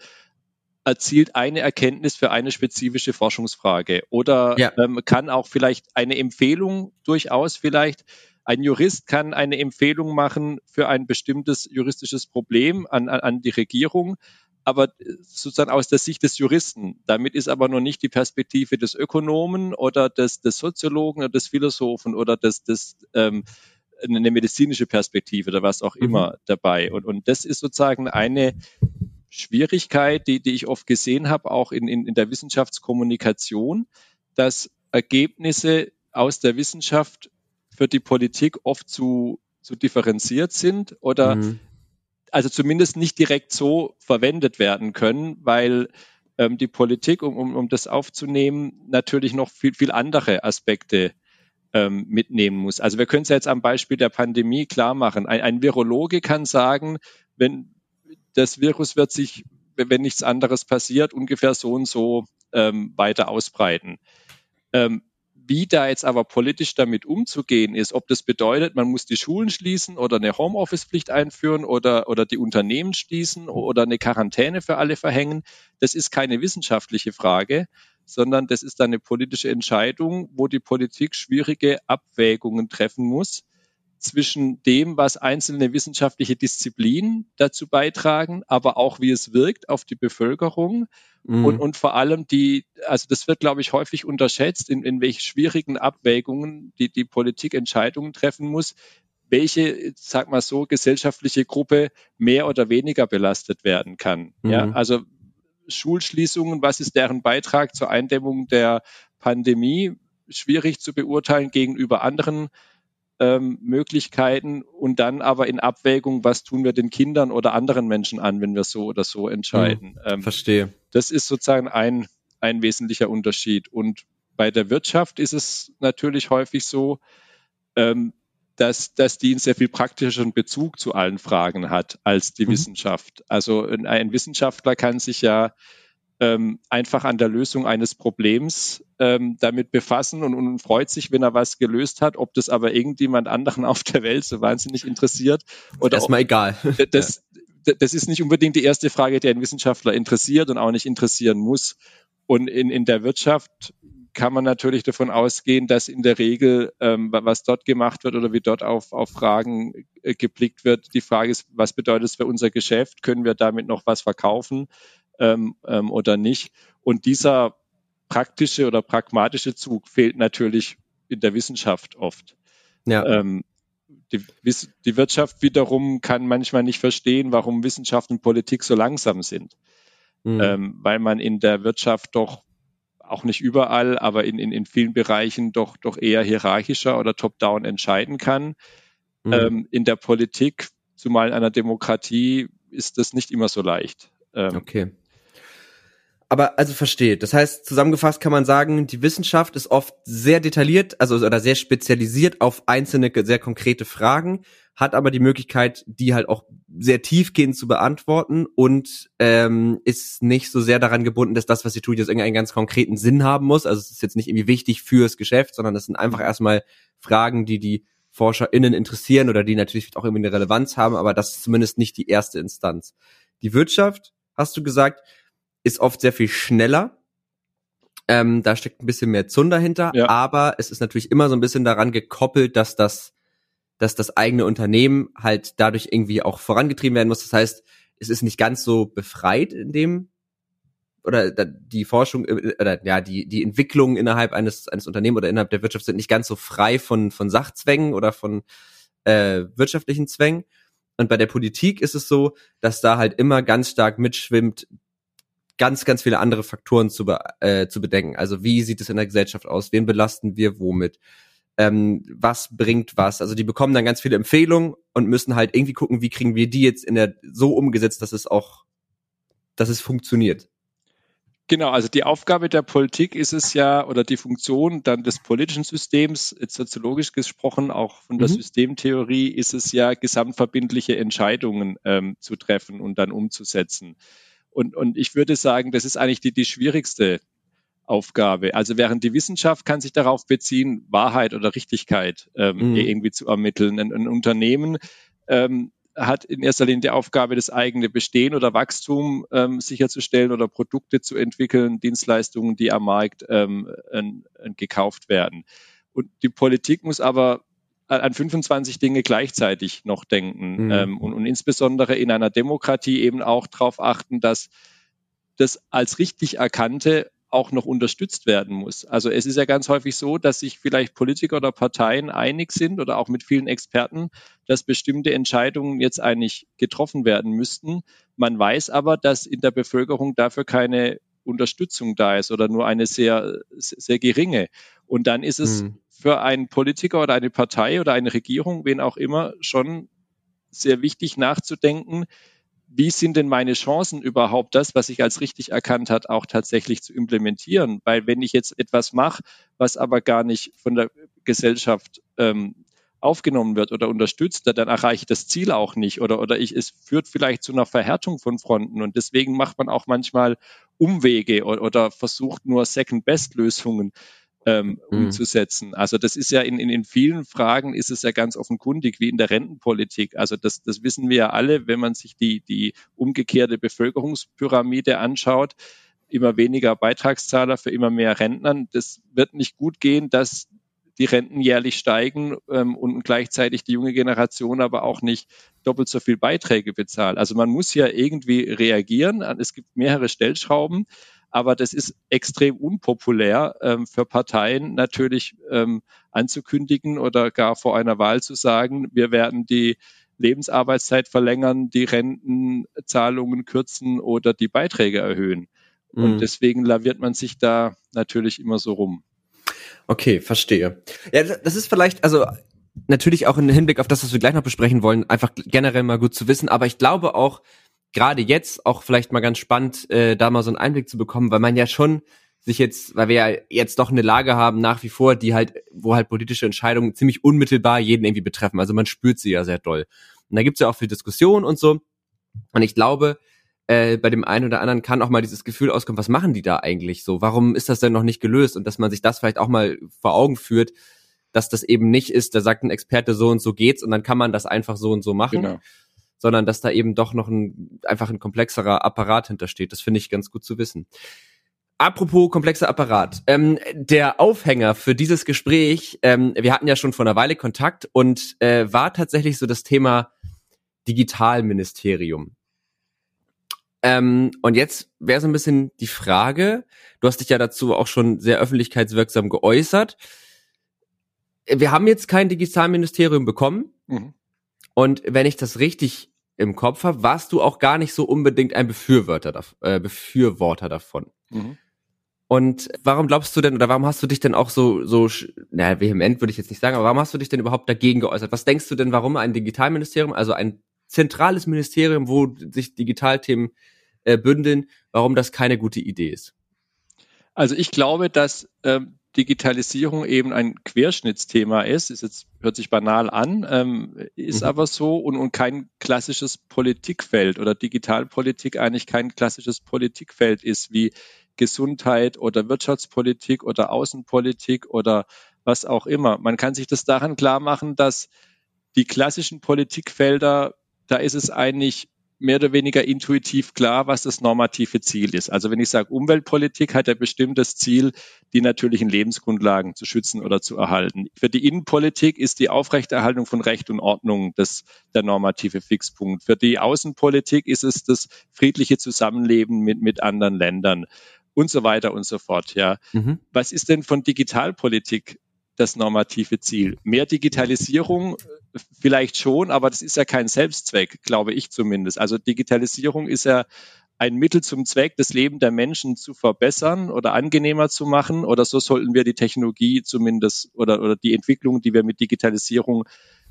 Speaker 2: erzielt eine Erkenntnis für eine spezifische Forschungsfrage oder ja. ähm, kann auch vielleicht eine Empfehlung durchaus vielleicht ein Jurist kann eine Empfehlung machen für ein bestimmtes juristisches Problem an, an, an die Regierung, aber sozusagen aus der Sicht des Juristen. Damit ist aber noch nicht die Perspektive des Ökonomen oder des, des Soziologen oder des Philosophen oder des, des ähm, eine medizinische Perspektive oder was auch mhm. immer dabei. Und, und das ist sozusagen eine Schwierigkeit, die, die ich oft gesehen habe, auch in, in, in der Wissenschaftskommunikation, dass Ergebnisse aus der Wissenschaft für die Politik oft zu, zu differenziert sind oder mhm. Also zumindest nicht direkt so verwendet werden können, weil ähm, die Politik, um, um, um das aufzunehmen, natürlich noch viel, viel andere Aspekte ähm, mitnehmen muss. Also wir können es jetzt am Beispiel der Pandemie klar machen. Ein, ein Virologe kann sagen, wenn, das Virus wird sich, wenn nichts anderes passiert, ungefähr so und so ähm, weiter ausbreiten. Ähm, wie da jetzt aber politisch damit umzugehen ist, ob das bedeutet, man muss die Schulen schließen oder eine Homeoffice-Pflicht einführen oder, oder die Unternehmen schließen oder eine Quarantäne für alle verhängen, das ist keine wissenschaftliche Frage, sondern das ist eine politische Entscheidung, wo die Politik schwierige Abwägungen treffen muss zwischen dem, was einzelne wissenschaftliche Disziplinen dazu beitragen, aber auch wie es wirkt auf die Bevölkerung mhm. und, und vor allem die, also das wird, glaube ich, häufig unterschätzt, in, in welche schwierigen Abwägungen die, die Politik Entscheidungen treffen muss, welche, sag mal so, gesellschaftliche Gruppe mehr oder weniger belastet werden kann. Mhm. Ja, also Schulschließungen, was ist deren Beitrag zur Eindämmung der Pandemie? Schwierig zu beurteilen gegenüber anderen ähm, Möglichkeiten und dann aber in Abwägung, was tun wir den Kindern oder anderen Menschen an, wenn wir so oder so entscheiden.
Speaker 1: Mhm, ähm, verstehe.
Speaker 2: Das ist sozusagen ein, ein wesentlicher Unterschied. Und bei der Wirtschaft ist es natürlich häufig so, ähm, dass, dass die einen sehr viel praktischeren Bezug zu allen Fragen hat als die mhm. Wissenschaft. Also ein Wissenschaftler kann sich ja ähm, einfach an der Lösung eines Problems ähm, damit befassen und, und freut sich, wenn er was gelöst hat. Ob das aber irgendjemand anderen auf der Welt so wahnsinnig interessiert oder
Speaker 1: erstmal egal.
Speaker 2: Das, das ist nicht unbedingt die erste Frage, die ein Wissenschaftler interessiert und auch nicht interessieren muss. Und in, in der Wirtschaft kann man natürlich davon ausgehen, dass in der Regel, ähm, was dort gemacht wird oder wie dort auf, auf Fragen äh, geblickt wird, die Frage ist, was bedeutet es für unser Geschäft? Können wir damit noch was verkaufen? Ähm, ähm, oder nicht. Und dieser praktische oder pragmatische Zug fehlt natürlich in der Wissenschaft oft. Ja. Ähm, die, die, Wirtschaft wiederum kann manchmal nicht verstehen, warum Wissenschaft und Politik so langsam sind. Mhm. Ähm, weil man in der Wirtschaft doch auch nicht überall, aber in, in, in vielen Bereichen doch, doch eher hierarchischer oder top-down entscheiden kann. Mhm. Ähm, in der Politik, zumal in einer Demokratie, ist das nicht immer so leicht.
Speaker 1: Ähm, okay aber also versteht. Das heißt, zusammengefasst kann man sagen, die Wissenschaft ist oft sehr detailliert, also oder sehr spezialisiert auf einzelne sehr konkrete Fragen, hat aber die Möglichkeit, die halt auch sehr tiefgehend zu beantworten und ähm, ist nicht so sehr daran gebunden, dass das, was sie tut, jetzt irgendeinen ganz konkreten Sinn haben muss. Also es ist jetzt nicht irgendwie wichtig fürs Geschäft, sondern es sind einfach erstmal Fragen, die die ForscherInnen interessieren oder die natürlich auch irgendwie eine Relevanz haben, aber das ist zumindest nicht die erste Instanz. Die Wirtschaft, hast du gesagt, ist oft sehr viel schneller. Ähm, da steckt ein bisschen mehr Zunder hinter, ja. aber es ist natürlich immer so ein bisschen daran gekoppelt, dass das, dass das eigene Unternehmen halt dadurch irgendwie auch vorangetrieben werden muss. Das heißt, es ist nicht ganz so befreit in dem oder die Forschung äh, oder ja die die Entwicklung innerhalb eines eines Unternehmens oder innerhalb der Wirtschaft sind nicht ganz so frei von von Sachzwängen oder von äh, wirtschaftlichen Zwängen. Und bei der Politik ist es so, dass da halt immer ganz stark mitschwimmt, ganz, ganz viele andere Faktoren zu, be äh, zu bedenken. Also wie sieht es in der Gesellschaft aus? Wen belasten wir womit? Ähm, was bringt was? Also die bekommen dann ganz viele Empfehlungen und müssen halt irgendwie gucken, wie kriegen wir die jetzt in der so umgesetzt, dass es auch, dass es funktioniert.
Speaker 2: Genau, also die Aufgabe der Politik ist es ja, oder die Funktion dann des politischen Systems, jetzt soziologisch gesprochen, auch von der mhm. Systemtheorie, ist es ja, gesamtverbindliche Entscheidungen ähm, zu treffen und dann umzusetzen. Und, und ich würde sagen, das ist eigentlich die, die schwierigste Aufgabe. Also während die Wissenschaft kann sich darauf beziehen, Wahrheit oder Richtigkeit ähm, mhm. irgendwie zu ermitteln. Ein, ein Unternehmen ähm, hat in erster Linie die Aufgabe, das eigene Bestehen oder Wachstum ähm, sicherzustellen oder Produkte zu entwickeln, Dienstleistungen, die am Markt ähm, äh, gekauft werden. Und die Politik muss aber an 25 Dinge gleichzeitig noch denken mhm. ähm, und, und insbesondere in einer Demokratie eben auch darauf achten, dass das als richtig erkannte auch noch unterstützt werden muss. Also es ist ja ganz häufig so, dass sich vielleicht Politiker oder Parteien einig sind oder auch mit vielen Experten, dass bestimmte Entscheidungen jetzt eigentlich getroffen werden müssten. Man weiß aber, dass in der Bevölkerung dafür keine Unterstützung da ist oder nur eine sehr, sehr geringe. Und dann ist es mhm. Für einen Politiker oder eine Partei oder eine Regierung, wen auch immer, schon sehr wichtig nachzudenken, wie sind denn meine Chancen überhaupt das, was ich als richtig erkannt hat, auch tatsächlich zu implementieren? Weil wenn ich jetzt etwas mache, was aber gar nicht von der Gesellschaft ähm, aufgenommen wird oder unterstützt, dann erreiche ich das Ziel auch nicht oder, oder ich, es führt vielleicht zu einer Verhärtung von Fronten und deswegen macht man auch manchmal Umwege oder, oder versucht nur Second-Best-Lösungen ähm, mhm. umzusetzen. Also das ist ja in, in, in vielen Fragen ist es ja ganz offenkundig, wie in der Rentenpolitik. Also das, das wissen wir ja alle, wenn man sich die, die umgekehrte Bevölkerungspyramide anschaut immer weniger Beitragszahler für immer mehr Rentnern. Das wird nicht gut gehen, dass die Renten jährlich steigen ähm, und gleichzeitig die junge Generation aber auch nicht doppelt so viel Beiträge bezahlt. Also man muss ja irgendwie reagieren. Es gibt mehrere Stellschrauben, aber das ist extrem unpopulär ähm, für Parteien natürlich ähm, anzukündigen oder gar vor einer Wahl zu sagen, wir werden die Lebensarbeitszeit verlängern, die Rentenzahlungen kürzen oder die Beiträge erhöhen. Und mhm. deswegen laviert man sich da natürlich immer so rum.
Speaker 1: Okay, verstehe. Ja, das ist vielleicht, also natürlich auch im Hinblick auf das, was wir gleich noch besprechen wollen, einfach generell mal gut zu wissen. Aber ich glaube auch, gerade jetzt auch vielleicht mal ganz spannend, äh, da mal so einen Einblick zu bekommen, weil man ja schon sich jetzt, weil wir ja jetzt doch eine Lage haben nach wie vor, die halt, wo halt politische Entscheidungen ziemlich unmittelbar jeden irgendwie betreffen. Also man spürt sie ja sehr doll. Und da gibt's ja auch viel Diskussion und so. Und ich glaube, äh, bei dem einen oder anderen kann auch mal dieses Gefühl auskommen, was machen die da eigentlich so? Warum ist das denn noch nicht gelöst? Und dass man sich das vielleicht auch mal vor Augen führt, dass das eben nicht ist, da sagt ein Experte so und so geht's und dann kann man das einfach so und so machen. Genau. Sondern dass da eben doch noch ein einfach ein komplexerer Apparat hintersteht. Das finde ich ganz gut zu wissen. Apropos komplexer Apparat. Ähm, der Aufhänger für dieses Gespräch, ähm, wir hatten ja schon vor einer Weile Kontakt und äh, war tatsächlich so das Thema Digitalministerium. Ähm, und jetzt wäre so ein bisschen die Frage, du hast dich ja dazu auch schon sehr öffentlichkeitswirksam geäußert. Wir haben jetzt kein Digitalministerium bekommen. Mhm. Und wenn ich das richtig im Kopf habe, warst du auch gar nicht so unbedingt ein Befürworter, äh, Befürworter davon. Mhm. Und warum glaubst du denn, oder warum hast du dich denn auch so, so, naja, vehement würde ich jetzt nicht sagen, aber warum hast du dich denn überhaupt dagegen geäußert? Was denkst du denn, warum ein Digitalministerium, also ein zentrales Ministerium, wo sich Digitalthemen äh, bündeln, warum das keine gute Idee ist.
Speaker 2: Also ich glaube, dass ähm, Digitalisierung eben ein Querschnittsthema ist. Ist jetzt hört sich banal an, ähm, ist mhm. aber so und, und kein klassisches Politikfeld oder Digitalpolitik eigentlich kein klassisches Politikfeld ist wie Gesundheit oder Wirtschaftspolitik oder Außenpolitik oder was auch immer. Man kann sich das daran klar machen, dass die klassischen Politikfelder, da ist es eigentlich mehr oder weniger intuitiv klar, was das normative Ziel ist. Also wenn ich sage, Umweltpolitik hat ja bestimmt das Ziel, die natürlichen Lebensgrundlagen zu schützen oder zu erhalten. Für die Innenpolitik ist die Aufrechterhaltung von Recht und Ordnung das, der normative Fixpunkt. Für die Außenpolitik ist es das friedliche Zusammenleben mit, mit anderen Ländern und so weiter und so fort. Ja. Mhm. Was ist denn von Digitalpolitik das normative Ziel. Mehr Digitalisierung vielleicht schon, aber das ist ja kein Selbstzweck, glaube ich zumindest. Also Digitalisierung ist ja ein Mittel zum Zweck, das Leben der Menschen zu verbessern oder angenehmer zu machen. Oder so sollten wir die Technologie zumindest oder, oder die Entwicklung, die wir mit Digitalisierung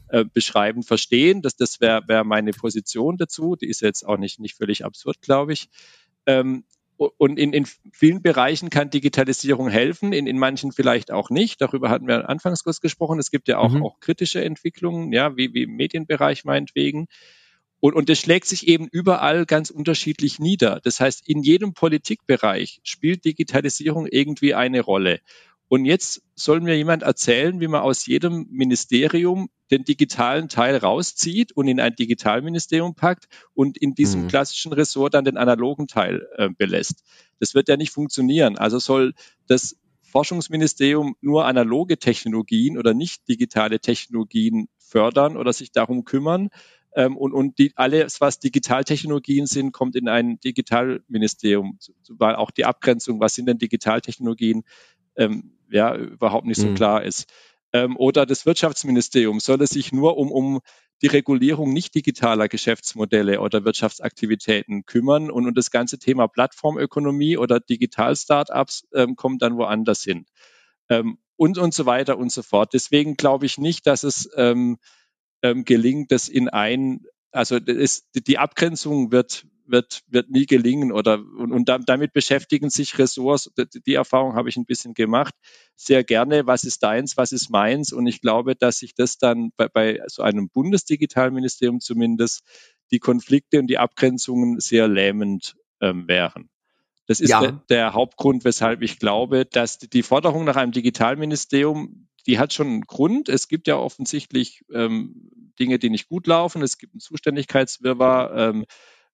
Speaker 2: äh, beschreiben, verstehen. Das, das wäre wär meine Position dazu. Die ist jetzt auch nicht, nicht völlig absurd, glaube ich. Ähm, und in, in vielen Bereichen kann Digitalisierung helfen, in, in manchen vielleicht auch nicht. Darüber hatten wir anfangs kurz gesprochen. Es gibt ja auch, mhm. auch kritische Entwicklungen, ja, wie, wie im Medienbereich meinetwegen. Und, und das schlägt sich eben überall ganz unterschiedlich nieder. Das heißt, in jedem Politikbereich spielt Digitalisierung irgendwie eine Rolle. Und jetzt soll mir jemand erzählen, wie man aus jedem Ministerium den digitalen Teil rauszieht und in ein Digitalministerium packt und in diesem mhm. klassischen Ressort dann den analogen Teil äh, belässt. Das wird ja nicht funktionieren. Also soll das Forschungsministerium nur analoge Technologien oder nicht digitale Technologien fördern oder sich darum kümmern. Ähm, und und die, alles, was Digitaltechnologien sind, kommt in ein Digitalministerium, weil auch die Abgrenzung, was sind denn Digitaltechnologien, ähm, ja, überhaupt nicht so mhm. klar ist. Ähm, oder das Wirtschaftsministerium soll es sich nur um, um die Regulierung nicht digitaler Geschäftsmodelle oder Wirtschaftsaktivitäten kümmern und, und das ganze Thema Plattformökonomie oder Digital-Startups ähm, kommt dann woanders hin. Ähm, und, und so weiter und so fort. Deswegen glaube ich nicht, dass es ähm, ähm, gelingt, das in ein, also das, die Abgrenzung wird, wird, wird nie gelingen oder und, und damit beschäftigen sich Ressorts, die Erfahrung habe ich ein bisschen gemacht, sehr gerne, was ist deins, was ist meins und ich glaube, dass sich das dann bei, bei so einem Bundesdigitalministerium zumindest die Konflikte und die Abgrenzungen sehr lähmend ähm, wären. Das ist ja. der, der, Hauptgrund, weshalb ich glaube, dass die Forderung nach einem Digitalministerium, die hat schon einen Grund. Es gibt ja offensichtlich ähm, Dinge, die nicht gut laufen. Es gibt einen Zuständigkeitswirrwarr. Ähm,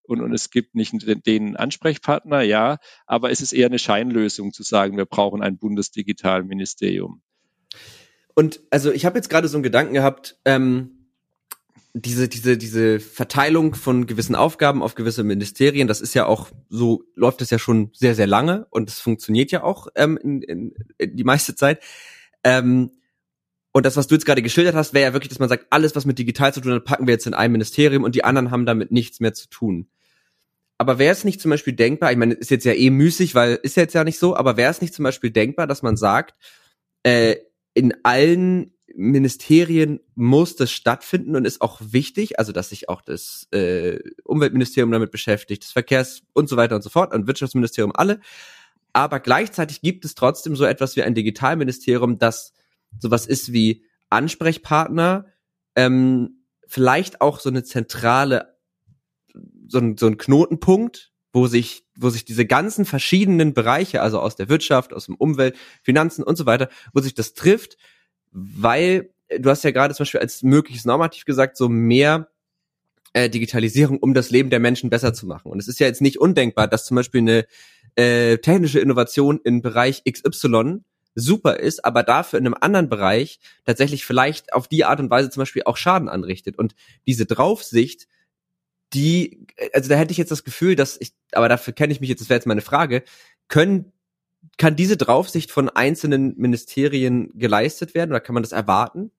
Speaker 2: und, und es gibt nicht den, Ansprechpartner, ja, aber es ist eher eine Scheinlösung zu sagen, wir brauchen ein Bundesdigitalministerium.
Speaker 1: Und also ich habe jetzt gerade so einen Gedanken gehabt, ähm, diese, diese, diese Verteilung von gewissen Aufgaben auf gewisse Ministerien, das ist ja auch, so läuft es ja schon sehr, sehr lange und es funktioniert ja auch ähm, in, in, in die meiste Zeit. Ähm, und das, was du jetzt gerade geschildert hast, wäre ja wirklich, dass man sagt, alles, was mit digital zu tun hat, packen wir jetzt in ein Ministerium und die anderen haben damit nichts mehr zu tun. Aber wäre es nicht zum Beispiel denkbar, ich meine, ist jetzt ja eh müßig, weil ist jetzt ja nicht so, aber wäre es nicht zum Beispiel denkbar, dass man sagt, äh, in allen Ministerien muss das stattfinden und ist auch wichtig, also dass sich auch das äh, Umweltministerium damit beschäftigt, das Verkehrs und so weiter und so fort und Wirtschaftsministerium alle. Aber gleichzeitig gibt es trotzdem so etwas wie ein Digitalministerium, das sowas ist wie Ansprechpartner, ähm, vielleicht auch so eine zentrale, so ein, so ein Knotenpunkt wo sich, wo sich diese ganzen verschiedenen Bereiche, also aus der Wirtschaft, aus dem Umwelt, Finanzen und so weiter, wo sich das trifft, weil du hast ja gerade zum Beispiel als mögliches Normativ gesagt, so mehr äh, Digitalisierung, um das Leben der Menschen besser zu machen. Und es ist ja jetzt nicht undenkbar, dass zum Beispiel eine äh, technische Innovation im Bereich XY super ist, aber dafür in einem anderen Bereich tatsächlich vielleicht auf die Art und Weise zum Beispiel auch Schaden anrichtet. Und diese Draufsicht, die, also da hätte ich jetzt das Gefühl, dass ich, aber dafür kenne ich mich jetzt, das wäre jetzt meine Frage, können, kann diese Draufsicht von einzelnen Ministerien geleistet werden oder kann man das erwarten?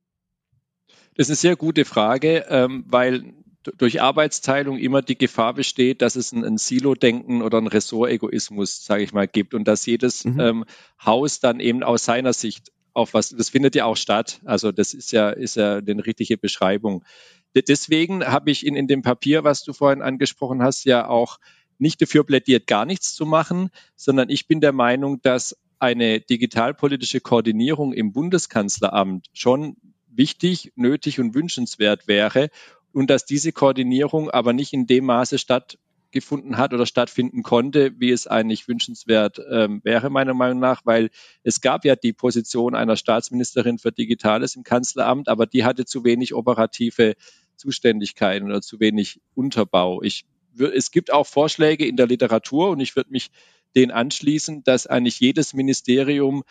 Speaker 2: Das ist eine sehr gute Frage, ähm, weil durch Arbeitsteilung immer die Gefahr besteht, dass es ein, ein Silo-Denken oder ein Ressortegoismus, sage ich mal, gibt und dass jedes mhm. ähm, Haus dann eben aus seiner Sicht auf was, das findet ja auch statt. Also das ist ja, ist ja eine richtige Beschreibung. Deswegen habe ich in, in dem Papier, was du vorhin angesprochen hast, ja auch nicht dafür plädiert, gar nichts zu machen, sondern ich bin der Meinung, dass eine digitalpolitische Koordinierung im Bundeskanzleramt schon wichtig, nötig und wünschenswert wäre und dass diese Koordinierung aber nicht in dem Maße stattgefunden hat oder stattfinden konnte, wie es eigentlich wünschenswert ähm, wäre, meiner Meinung nach, weil es gab ja die Position einer Staatsministerin für Digitales im Kanzleramt, aber die hatte zu wenig operative Zuständigkeiten oder zu wenig Unterbau. Ich, es gibt auch Vorschläge in der Literatur und ich würde mich denen anschließen, dass eigentlich jedes Ministerium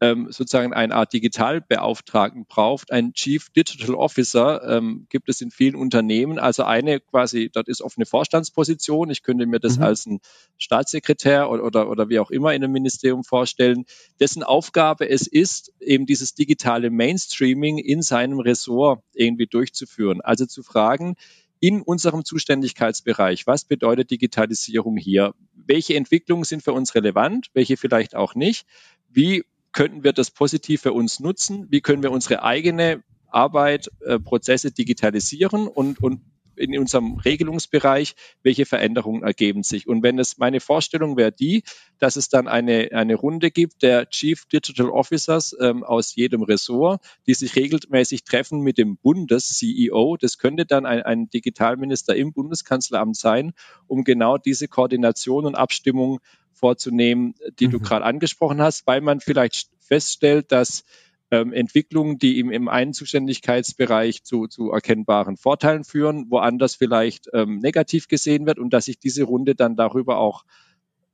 Speaker 2: ähm, sozusagen eine Art Digitalbeauftragten braucht. Ein Chief Digital Officer ähm, gibt es in vielen Unternehmen. Also eine quasi, dort ist offene Vorstandsposition. Ich könnte mir das mhm. als ein Staatssekretär oder, oder, oder wie auch immer in einem Ministerium vorstellen, dessen Aufgabe es ist, eben dieses digitale Mainstreaming in seinem Ressort irgendwie durchzuführen. Also zu fragen, in unserem Zuständigkeitsbereich. Was bedeutet Digitalisierung hier? Welche Entwicklungen sind für uns relevant? Welche vielleicht auch nicht? Wie könnten wir das positiv für uns nutzen? Wie können wir unsere eigene Arbeit, äh, Prozesse digitalisieren und, und in unserem Regelungsbereich, welche Veränderungen ergeben sich. Und wenn es meine Vorstellung wäre die, dass es dann eine, eine Runde gibt der Chief Digital Officers ähm, aus jedem Ressort, die sich regelmäßig treffen mit dem Bundes-CEO. Das könnte dann ein, ein Digitalminister im Bundeskanzleramt sein, um genau diese Koordination und Abstimmung vorzunehmen, die mhm. du gerade angesprochen hast, weil man vielleicht feststellt, dass ähm, Entwicklungen, die im, im einen Zuständigkeitsbereich zu, zu erkennbaren Vorteilen führen, woanders vielleicht ähm, negativ gesehen wird und dass sich diese Runde dann darüber auch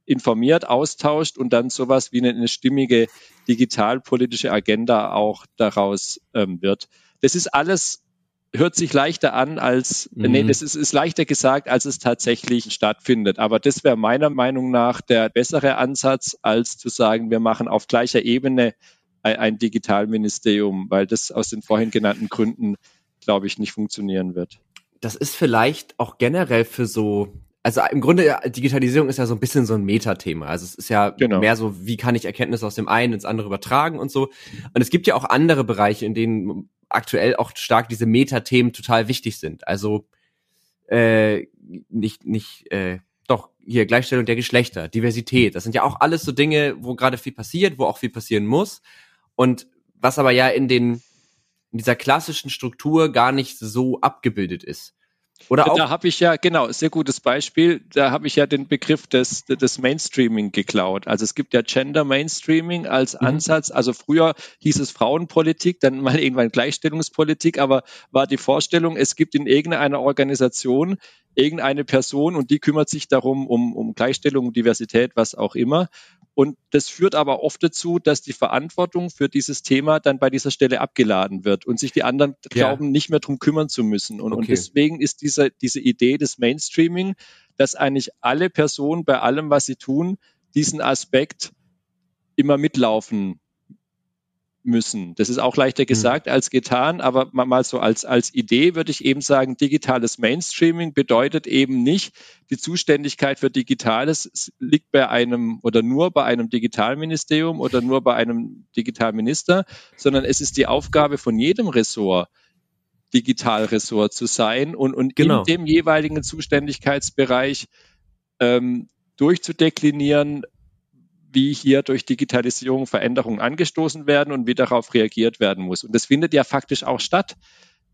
Speaker 2: informiert, austauscht und dann sowas wie eine, eine stimmige digitalpolitische Agenda auch daraus ähm, wird. Das ist alles hört sich leichter an als, mhm. nee, das ist, ist leichter gesagt, als es tatsächlich stattfindet. Aber das wäre meiner Meinung nach der bessere Ansatz, als zu sagen, wir machen auf gleicher Ebene ein, Digitalministerium, weil das aus den vorhin genannten Gründen, glaube ich, nicht funktionieren wird.
Speaker 1: Das ist vielleicht auch generell für so also im Grunde Digitalisierung ist ja so ein bisschen so ein Metathema. Also es ist ja genau. mehr so, wie kann ich Erkenntnisse aus dem einen ins andere übertragen und so. Und es gibt ja auch andere Bereiche, in denen aktuell auch stark diese Metathemen total wichtig sind. Also äh, nicht, nicht, äh, doch, hier Gleichstellung der Geschlechter, Diversität, das sind ja auch alles so Dinge, wo gerade viel passiert, wo auch viel passieren muss. Und was aber ja in den in dieser klassischen Struktur gar nicht so abgebildet ist.
Speaker 2: Oder auch, da habe ich ja, genau, sehr gutes Beispiel, da habe ich ja den Begriff des, des Mainstreaming geklaut. Also es gibt ja Gender Mainstreaming als mhm. Ansatz. Also früher hieß es Frauenpolitik, dann mal irgendwann Gleichstellungspolitik, aber war die Vorstellung, es gibt in irgendeiner Organisation irgendeine Person und die kümmert sich darum, um, um Gleichstellung, Diversität, was auch immer. Und das führt aber oft dazu, dass die Verantwortung für dieses Thema dann bei dieser Stelle abgeladen wird und sich die anderen ja. glauben, nicht mehr drum kümmern zu müssen. Und, okay. und deswegen ist diese, diese Idee des Mainstreaming, dass eigentlich alle Personen bei allem, was sie tun, diesen Aspekt immer mitlaufen müssen. Das ist auch leichter mhm. gesagt mhm. als getan, aber mal so als, als Idee würde ich eben sagen, digitales Mainstreaming bedeutet eben nicht, die Zuständigkeit für Digitales liegt bei einem oder nur bei einem Digitalministerium oder nur bei einem Digitalminister, sondern es ist die Aufgabe von jedem Ressort, Digitalressort zu sein und, und genau. in dem jeweiligen Zuständigkeitsbereich ähm, durchzudeklinieren, wie hier durch Digitalisierung Veränderungen angestoßen werden und wie darauf reagiert werden muss. Und das findet ja faktisch auch statt.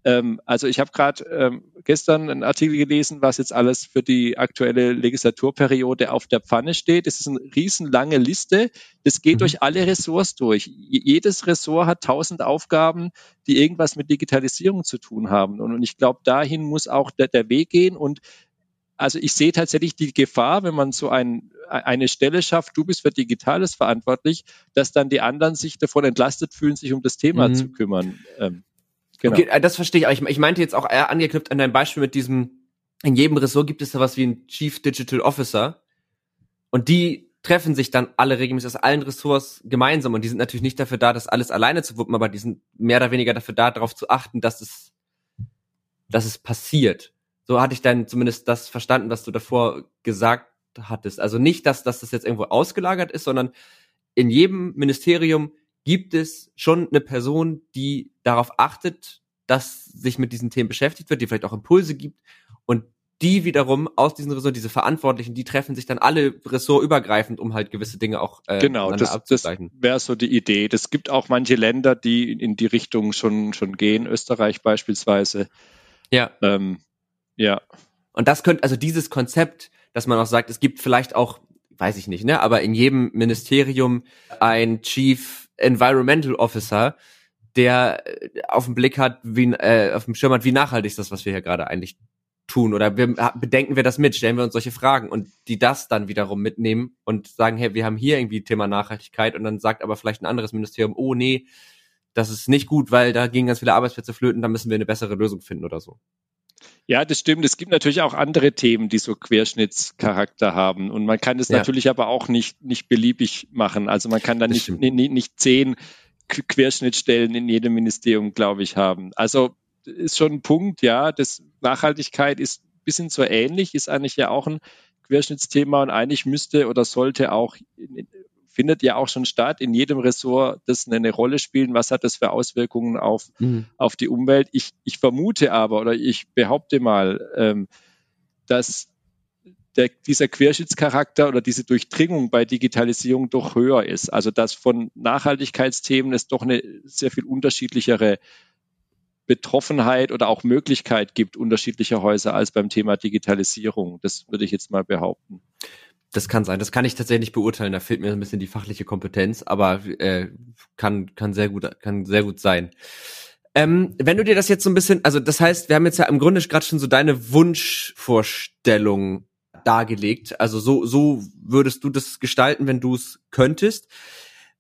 Speaker 2: Ähm, also ich habe gerade ähm, gestern einen Artikel gelesen, was jetzt alles für die aktuelle Legislaturperiode auf der Pfanne steht. Es ist eine riesenlange Liste. Das geht mhm. durch alle Ressorts durch. Jedes Ressort hat tausend Aufgaben, die irgendwas mit Digitalisierung zu tun haben. Und, und ich glaube, dahin muss auch der, der Weg gehen. Und also ich sehe tatsächlich die Gefahr, wenn man so ein, eine Stelle schafft, du bist für Digitales verantwortlich, dass dann die anderen sich davon entlastet fühlen, sich um das Thema mhm. zu kümmern. Ähm,
Speaker 1: genau. Okay, äh, das verstehe ich. Aber ich, ich meinte jetzt auch eher angeknüpft an dein Beispiel mit diesem, in jedem Ressort gibt es da was wie ein Chief Digital Officer. Und die treffen sich dann alle regelmäßig aus allen Ressorts gemeinsam. Und die sind natürlich nicht dafür da, das alles alleine zu wuppen, aber die sind mehr oder weniger dafür da, darauf zu achten, dass es, dass es passiert. So hatte ich dann zumindest das verstanden, was du davor gesagt hattest. Also nicht, dass, dass das jetzt irgendwo ausgelagert ist, sondern in jedem Ministerium gibt es schon eine Person, die darauf achtet, dass sich mit diesen Themen beschäftigt wird, die vielleicht auch Impulse gibt und die wiederum aus diesen Ressorts, diese Verantwortlichen, die treffen sich dann alle ressortübergreifend, um halt gewisse Dinge auch
Speaker 2: äh, genau, das, das wäre so die Idee. Das gibt auch manche Länder, die in die Richtung schon schon gehen, Österreich beispielsweise.
Speaker 1: Ja.
Speaker 2: Ähm, ja.
Speaker 1: Und das könnte, also dieses Konzept, dass man auch sagt, es gibt vielleicht auch, weiß ich nicht, ne, aber in jedem Ministerium ein Chief Environmental Officer, der äh, auf dem Blick hat, wie, äh, auf dem Schirm hat, wie nachhaltig ist das, was wir hier gerade eigentlich tun? Oder wir, bedenken wir das mit, stellen wir uns solche Fragen und die das dann wiederum mitnehmen und sagen, hey, wir haben hier irgendwie Thema Nachhaltigkeit und dann sagt aber vielleicht ein anderes Ministerium, oh nee, das ist nicht gut, weil da gehen ganz viele Arbeitsplätze flöten, da müssen wir eine bessere Lösung finden oder so.
Speaker 2: Ja, das stimmt. Es gibt natürlich auch andere Themen, die so Querschnittscharakter haben. Und man kann das ja. natürlich aber auch nicht, nicht beliebig machen. Also man kann da nicht, nicht, nicht zehn Querschnittstellen in jedem Ministerium, glaube ich, haben. Also ist schon ein Punkt, ja. Das Nachhaltigkeit ist ein bisschen so ähnlich, ist eigentlich ja auch ein Querschnittsthema und eigentlich müsste oder sollte auch findet ja auch schon statt, in jedem Ressort das eine Rolle spielen. Was hat das für Auswirkungen auf, mhm. auf die Umwelt? Ich, ich vermute aber oder ich behaupte mal, ähm, dass der, dieser Querschnittscharakter oder diese Durchdringung bei Digitalisierung doch höher ist. Also dass von Nachhaltigkeitsthemen es doch eine sehr viel unterschiedlichere Betroffenheit oder auch Möglichkeit gibt unterschiedlicher Häuser als beim Thema Digitalisierung. Das würde ich jetzt mal behaupten.
Speaker 1: Das kann sein. Das kann ich tatsächlich beurteilen. Da fehlt mir ein bisschen die fachliche Kompetenz, aber äh, kann kann sehr gut kann sehr gut sein. Ähm, wenn du dir das jetzt so ein bisschen, also das heißt, wir haben jetzt ja im Grunde gerade schon so deine Wunschvorstellung dargelegt. Also so so würdest du das gestalten, wenn du es könntest.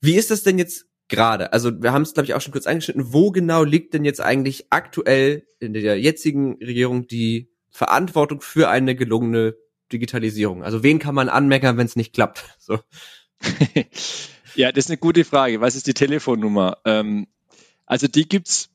Speaker 1: Wie ist das denn jetzt gerade? Also wir haben es glaube ich auch schon kurz angeschnitten. Wo genau liegt denn jetzt eigentlich aktuell in der jetzigen Regierung die Verantwortung für eine gelungene Digitalisierung? Also wen kann man anmeckern, wenn es nicht klappt? So.
Speaker 2: ja, das ist eine gute Frage. Was ist die Telefonnummer? Ähm, also die gibt's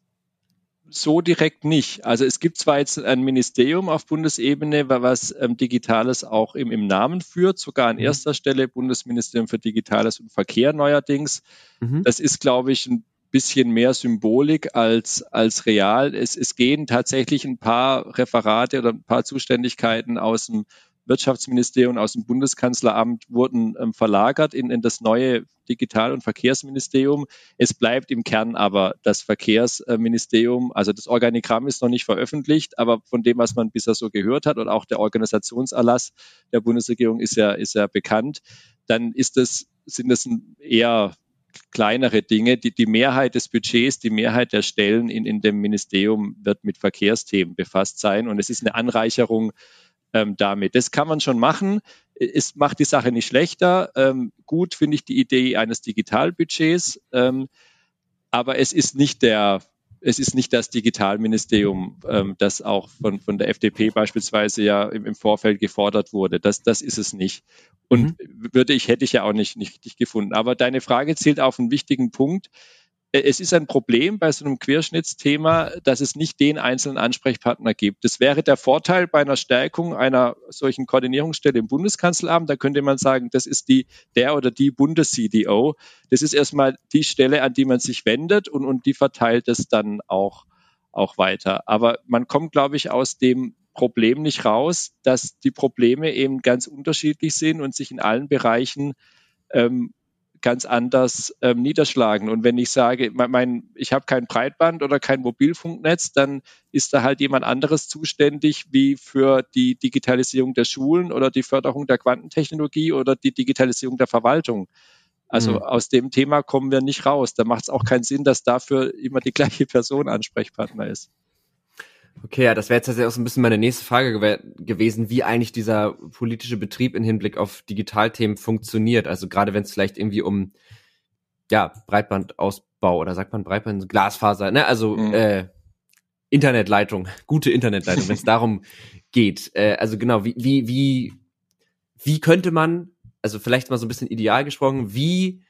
Speaker 2: so direkt nicht. Also es gibt zwar jetzt ein Ministerium auf Bundesebene, was ähm, Digitales auch im, im, Namen führt, sogar an mhm. erster Stelle Bundesministerium für Digitales und Verkehr neuerdings. Mhm. Das ist, glaube ich, ein bisschen mehr Symbolik als, als real. Es, es gehen tatsächlich ein paar Referate oder ein paar Zuständigkeiten aus dem Wirtschaftsministerium aus dem Bundeskanzleramt wurden ähm, verlagert in, in das neue Digital- und Verkehrsministerium. Es bleibt im Kern aber das Verkehrsministerium. Also das Organigramm ist noch nicht veröffentlicht, aber von dem, was man bisher so gehört hat und auch der Organisationserlass der Bundesregierung ist ja, ist ja bekannt, dann ist das, sind das eher kleinere Dinge. Die, die Mehrheit des Budgets, die Mehrheit der Stellen in, in dem Ministerium wird mit Verkehrsthemen befasst sein. Und es ist eine Anreicherung ähm, damit. Das kann man schon machen. Es macht die Sache nicht schlechter. Ähm, gut finde ich die Idee eines Digitalbudgets, ähm, aber es ist nicht der es ist nicht das Digitalministerium, ähm, das auch von, von der FDP beispielsweise ja im, im Vorfeld gefordert wurde. Das, das ist es nicht. Und mhm. würde ich, hätte ich ja auch nicht, nicht richtig gefunden. Aber deine Frage zielt auf einen wichtigen Punkt. Äh, es ist ein Problem bei so einem Querschnittsthema, dass es nicht den einzelnen Ansprechpartner gibt. Das wäre der Vorteil bei einer Stärkung einer solchen Koordinierungsstelle im Bundeskanzleramt. Da könnte man sagen, das ist die, der oder die Bundes-CDO. Das ist erstmal die Stelle, an die man sich wendet und, und die verteilt es dann auch, auch weiter. Aber man kommt, glaube ich, aus dem Problem nicht raus, dass die Probleme eben ganz unterschiedlich sind und sich in allen Bereichen ähm, ganz anders ähm, niederschlagen. Und wenn ich sage, mein, mein ich habe kein Breitband oder kein Mobilfunknetz, dann ist da halt jemand anderes zuständig wie für die Digitalisierung der Schulen oder die Förderung der Quantentechnologie oder die Digitalisierung der Verwaltung. Also mhm. aus dem Thema kommen wir nicht raus. Da macht es auch keinen Sinn, dass dafür immer die gleiche Person Ansprechpartner ist.
Speaker 1: Okay, ja, das wäre jetzt tatsächlich auch so ein bisschen meine nächste Frage gew gewesen, wie eigentlich dieser politische Betrieb im Hinblick auf Digitalthemen funktioniert. Also gerade wenn es vielleicht irgendwie um ja, Breitbandausbau oder sagt man Breitband, Glasfaser, ne? Also mhm. äh, Internetleitung, gute Internetleitung, wenn es darum geht. Äh, also genau, wie, wie, wie, wie könnte man, also vielleicht mal so ein bisschen ideal gesprochen, wie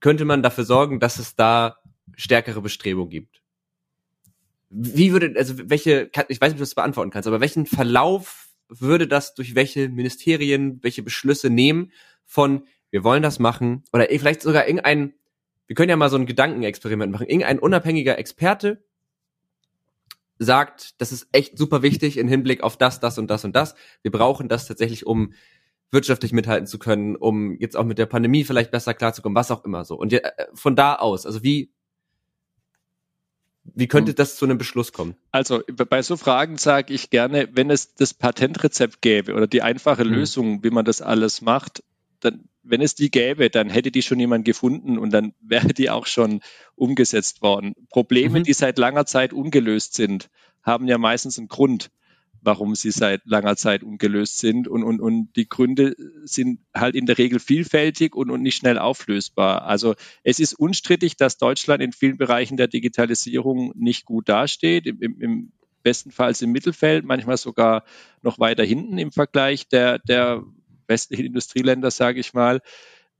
Speaker 1: könnte man dafür sorgen, dass es da stärkere Bestrebungen gibt? Wie würde, also welche, ich weiß nicht, ob du das beantworten kannst, aber welchen Verlauf würde das durch welche Ministerien, welche Beschlüsse nehmen von, wir wollen das machen, oder vielleicht sogar irgendein, wir können ja mal so ein Gedankenexperiment machen, irgendein unabhängiger Experte sagt, das ist echt super wichtig im Hinblick auf das, das und das und das. Wir brauchen das tatsächlich, um wirtschaftlich mithalten zu können, um jetzt auch mit der Pandemie vielleicht besser klarzukommen, was auch immer so. Und äh, von da aus, also wie wie könnte hm. das zu einem Beschluss kommen?
Speaker 2: Also bei so Fragen sage ich gerne, wenn es das Patentrezept gäbe oder die einfache mhm. Lösung, wie man das alles macht, dann, wenn es die gäbe, dann hätte die schon jemand gefunden und dann wäre die auch schon umgesetzt worden. Probleme, mhm. die seit langer Zeit ungelöst sind, haben ja meistens einen Grund warum sie seit langer Zeit ungelöst sind. Und, und, und die Gründe sind halt in der Regel vielfältig und, und nicht schnell auflösbar. Also es ist unstrittig, dass Deutschland in vielen Bereichen der Digitalisierung nicht gut dasteht. Im, im, bestenfalls im Mittelfeld, manchmal sogar noch weiter hinten im Vergleich der, der westlichen Industrieländer, sage ich mal.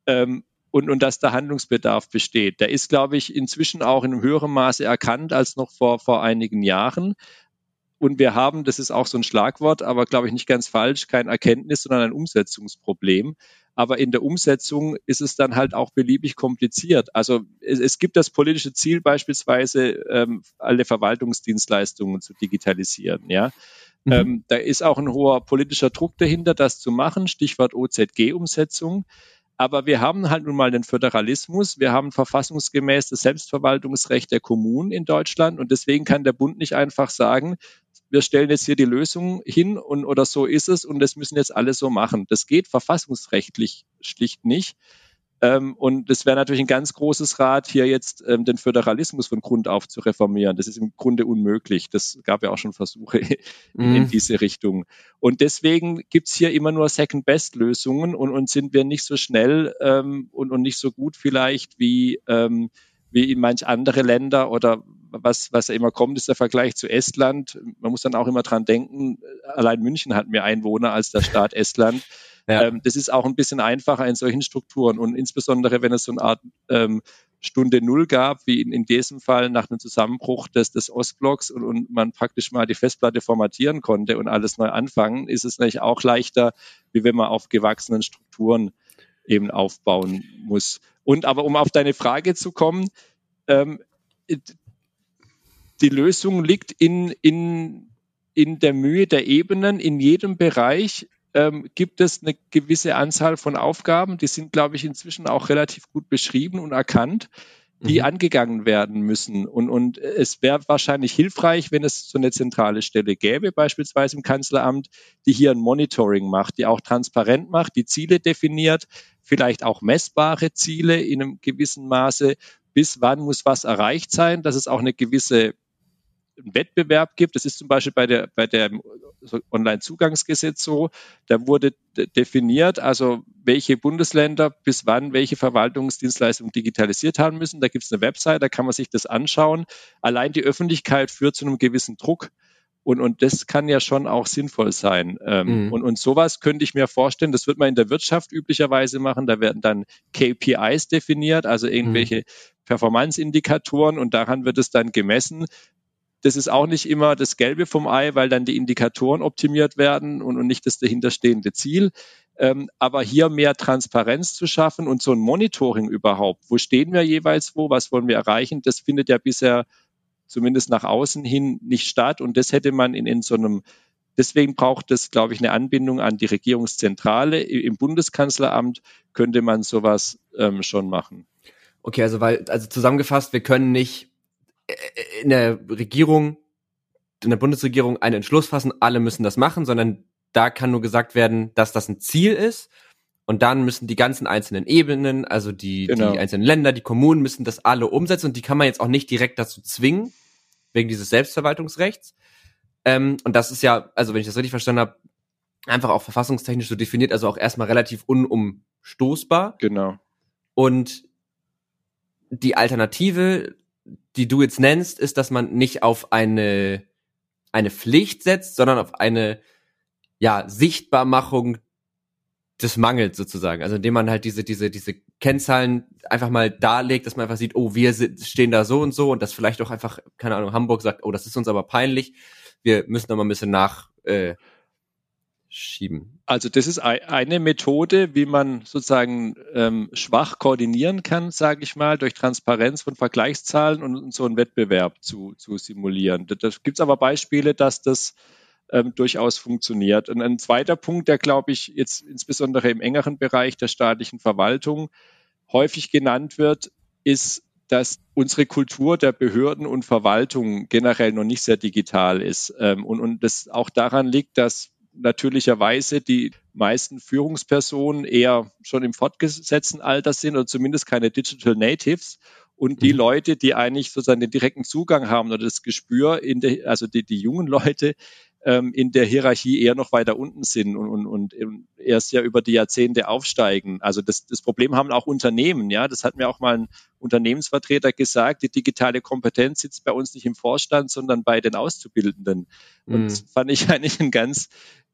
Speaker 2: Ähm, und, und dass da Handlungsbedarf besteht. Der ist, glaube ich, inzwischen auch in einem höheren Maße erkannt als noch vor, vor einigen Jahren. Und wir haben, das ist auch so ein Schlagwort, aber glaube ich nicht ganz falsch, kein Erkenntnis, sondern ein Umsetzungsproblem. Aber in der Umsetzung ist es dann halt auch beliebig kompliziert. Also es, es gibt das politische Ziel beispielsweise, ähm, alle Verwaltungsdienstleistungen zu digitalisieren. Ja, mhm. ähm, da ist auch ein hoher politischer Druck dahinter, das zu machen. Stichwort OZG-Umsetzung. Aber wir haben halt nun mal den Föderalismus, wir haben verfassungsgemäß das Selbstverwaltungsrecht der Kommunen in Deutschland und deswegen kann der Bund nicht einfach sagen, wir stellen jetzt hier die Lösung hin und oder so ist es und das müssen jetzt alle so machen. Das geht verfassungsrechtlich schlicht nicht. Ähm, und das wäre natürlich ein ganz großes Rad, hier jetzt ähm, den Föderalismus von Grund auf zu reformieren. Das ist im Grunde unmöglich. Das gab ja auch schon Versuche in, in mhm. diese Richtung. Und deswegen gibt's hier immer nur Second-Best-Lösungen und, und sind wir nicht so schnell ähm, und, und nicht so gut vielleicht wie, ähm, wie in manch andere Länder oder was, was immer kommt, ist der Vergleich zu Estland. Man muss dann auch immer dran denken, allein München hat mehr Einwohner als der Staat Estland. Ja. Ähm, das ist auch ein bisschen einfacher in solchen Strukturen und insbesondere, wenn es so eine Art ähm, Stunde Null gab, wie in, in diesem Fall nach einem Zusammenbruch des, des Ostblocks und, und man praktisch mal die Festplatte formatieren konnte und alles neu anfangen, ist es natürlich auch leichter, wie wenn man auf gewachsenen Strukturen eben aufbauen muss. Und aber um auf deine Frage zu kommen, ähm, die Lösung liegt in, in, in der Mühe der Ebenen. In jedem Bereich ähm, gibt es eine gewisse Anzahl von Aufgaben, die sind, glaube ich, inzwischen auch relativ gut beschrieben und erkannt, die mhm. angegangen werden müssen. Und, und es wäre wahrscheinlich hilfreich, wenn es so eine zentrale Stelle gäbe, beispielsweise im Kanzleramt, die hier ein Monitoring macht, die auch transparent macht, die Ziele definiert, vielleicht auch messbare Ziele in einem gewissen Maße. Bis wann muss was erreicht sein, dass es auch eine gewisse einen Wettbewerb gibt. Das ist zum Beispiel bei der, bei der Online-Zugangsgesetz so. Da wurde definiert, also welche Bundesländer bis wann welche Verwaltungsdienstleistungen digitalisiert haben müssen. Da gibt es eine Website, da kann man sich das anschauen. Allein die Öffentlichkeit führt zu einem gewissen Druck. Und, und das kann ja schon auch sinnvoll sein. Ähm, mhm. und, und sowas könnte ich mir vorstellen, das wird man in der Wirtschaft üblicherweise machen. Da werden dann KPIs definiert, also irgendwelche mhm. Performance-Indikatoren und daran wird es dann gemessen, das ist auch nicht immer das Gelbe vom Ei, weil dann die Indikatoren optimiert werden und, und nicht das dahinterstehende Ziel. Ähm, aber hier mehr Transparenz zu schaffen und so ein Monitoring überhaupt. Wo stehen wir jeweils wo? Was wollen wir erreichen? Das findet ja bisher zumindest nach außen hin nicht statt. Und das hätte man in, in so einem Deswegen braucht es, glaube ich, eine Anbindung an die Regierungszentrale. Im Bundeskanzleramt könnte man sowas ähm, schon machen.
Speaker 1: Okay, also weil, also zusammengefasst, wir können nicht in der Regierung, in der Bundesregierung einen Entschluss fassen, alle müssen das machen, sondern da kann nur gesagt werden, dass das ein Ziel ist. Und dann müssen die ganzen einzelnen Ebenen, also die, genau. die einzelnen Länder, die Kommunen müssen das alle umsetzen und die kann man jetzt auch nicht direkt dazu zwingen, wegen dieses Selbstverwaltungsrechts. Ähm, und das ist ja, also wenn ich das richtig verstanden habe, einfach auch verfassungstechnisch so definiert, also auch erstmal relativ unumstoßbar.
Speaker 2: Genau.
Speaker 1: Und die Alternative, die du jetzt nennst, ist, dass man nicht auf eine, eine Pflicht setzt, sondern auf eine, ja, Sichtbarmachung des Mangels sozusagen. Also indem man halt diese, diese, diese Kennzahlen einfach mal darlegt, dass man einfach sieht, oh, wir stehen da so und so und das vielleicht auch einfach, keine Ahnung, Hamburg sagt, oh, das ist uns aber peinlich wir müssen noch mal ein bisschen nach äh, schieben.
Speaker 2: Also das ist eine Methode, wie man sozusagen ähm, schwach koordinieren kann, sage ich mal, durch Transparenz von Vergleichszahlen und, so einen Wettbewerb zu, zu simulieren. Da, gibt es aber Beispiele, dass das ähm, durchaus funktioniert. Und ein zweiter Punkt, der, glaube ich, jetzt insbesondere im engeren Bereich der staatlichen Verwaltung häufig genannt wird, ist dass unsere Kultur der Behörden und Verwaltung generell noch nicht sehr digital ist. Ähm, und, und das auch daran liegt, dass natürlicherweise die meisten Führungspersonen eher schon im fortgesetzten Alter sind oder zumindest keine Digital Natives. Und die mhm. Leute, die eigentlich sozusagen den direkten Zugang haben oder das Gespür in der, also die, die jungen Leute, ähm, in der Hierarchie eher noch weiter unten sind und, und, und erst ja über die Jahrzehnte aufsteigen. Also das, das Problem haben auch Unternehmen, ja. Das hat mir auch mal ein Unternehmensvertreter gesagt, die digitale Kompetenz sitzt bei uns nicht im Vorstand, sondern bei den Auszubildenden. Und mhm. das fand ich eigentlich ein ganz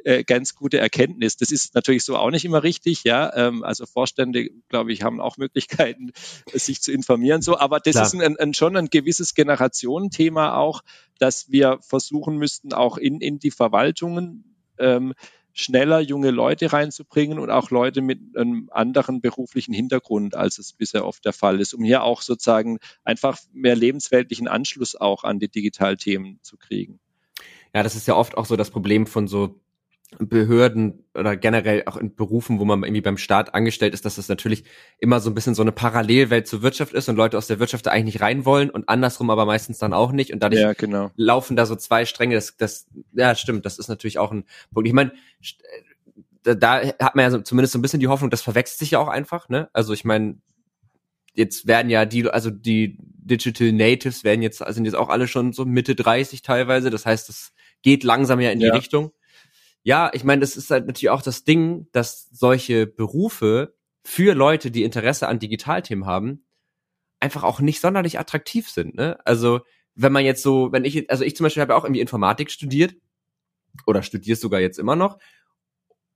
Speaker 2: äh, ganz gute Erkenntnis. Das ist natürlich so auch nicht immer richtig, ja. Ähm, also Vorstände, glaube ich, haben auch Möglichkeiten, sich zu informieren. So, aber das Klar. ist ein, ein, schon ein gewisses Generationenthema auch, dass wir versuchen müssten, auch in, in die Verwaltungen ähm, schneller junge Leute reinzubringen und auch Leute mit einem anderen beruflichen Hintergrund, als es bisher oft der Fall ist, um hier auch sozusagen einfach mehr lebensweltlichen Anschluss auch an die Digitalthemen zu kriegen.
Speaker 1: Ja, das ist ja oft auch so das Problem von so Behörden oder generell auch in Berufen, wo man irgendwie beim Staat angestellt ist, dass das natürlich immer so ein bisschen so eine Parallelwelt zur Wirtschaft ist und Leute aus der Wirtschaft da eigentlich nicht rein wollen und andersrum aber meistens dann auch nicht und dadurch
Speaker 2: ja, genau.
Speaker 1: laufen da so zwei Stränge. Das, das, ja, stimmt, das ist natürlich auch ein Punkt. Ich meine, da, da hat man ja so, zumindest so ein bisschen die Hoffnung, das verwechselt sich ja auch einfach, ne? Also ich meine, jetzt werden ja die, also die Digital Natives werden jetzt, sind jetzt auch alle schon so Mitte 30 teilweise. Das heißt, das geht langsam ja in die ja. Richtung. Ja, ich meine, das ist halt natürlich auch das Ding, dass solche Berufe für Leute, die Interesse an Digitalthemen haben, einfach auch nicht sonderlich attraktiv sind. Ne? Also wenn man jetzt so, wenn ich, also ich zum Beispiel habe auch irgendwie Informatik studiert oder studiere sogar jetzt immer noch.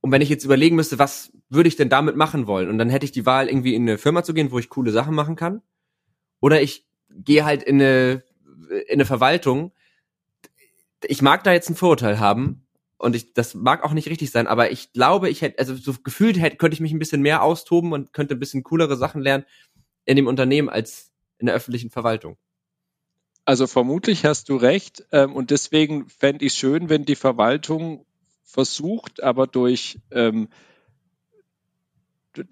Speaker 1: Und wenn ich jetzt überlegen müsste, was würde ich denn damit machen wollen? Und dann hätte ich die Wahl, irgendwie in eine Firma zu gehen, wo ich coole Sachen machen kann. Oder ich gehe halt in eine, in eine Verwaltung. Ich mag da jetzt ein Vorurteil haben, und ich, das mag auch nicht richtig sein, aber ich glaube, ich hätte, also so gefühlt hätte, könnte ich mich ein bisschen mehr austoben und könnte ein bisschen coolere Sachen lernen in dem Unternehmen als in der öffentlichen Verwaltung.
Speaker 2: Also vermutlich hast du recht. Ähm, und deswegen fände ich schön, wenn die Verwaltung versucht, aber durch ähm,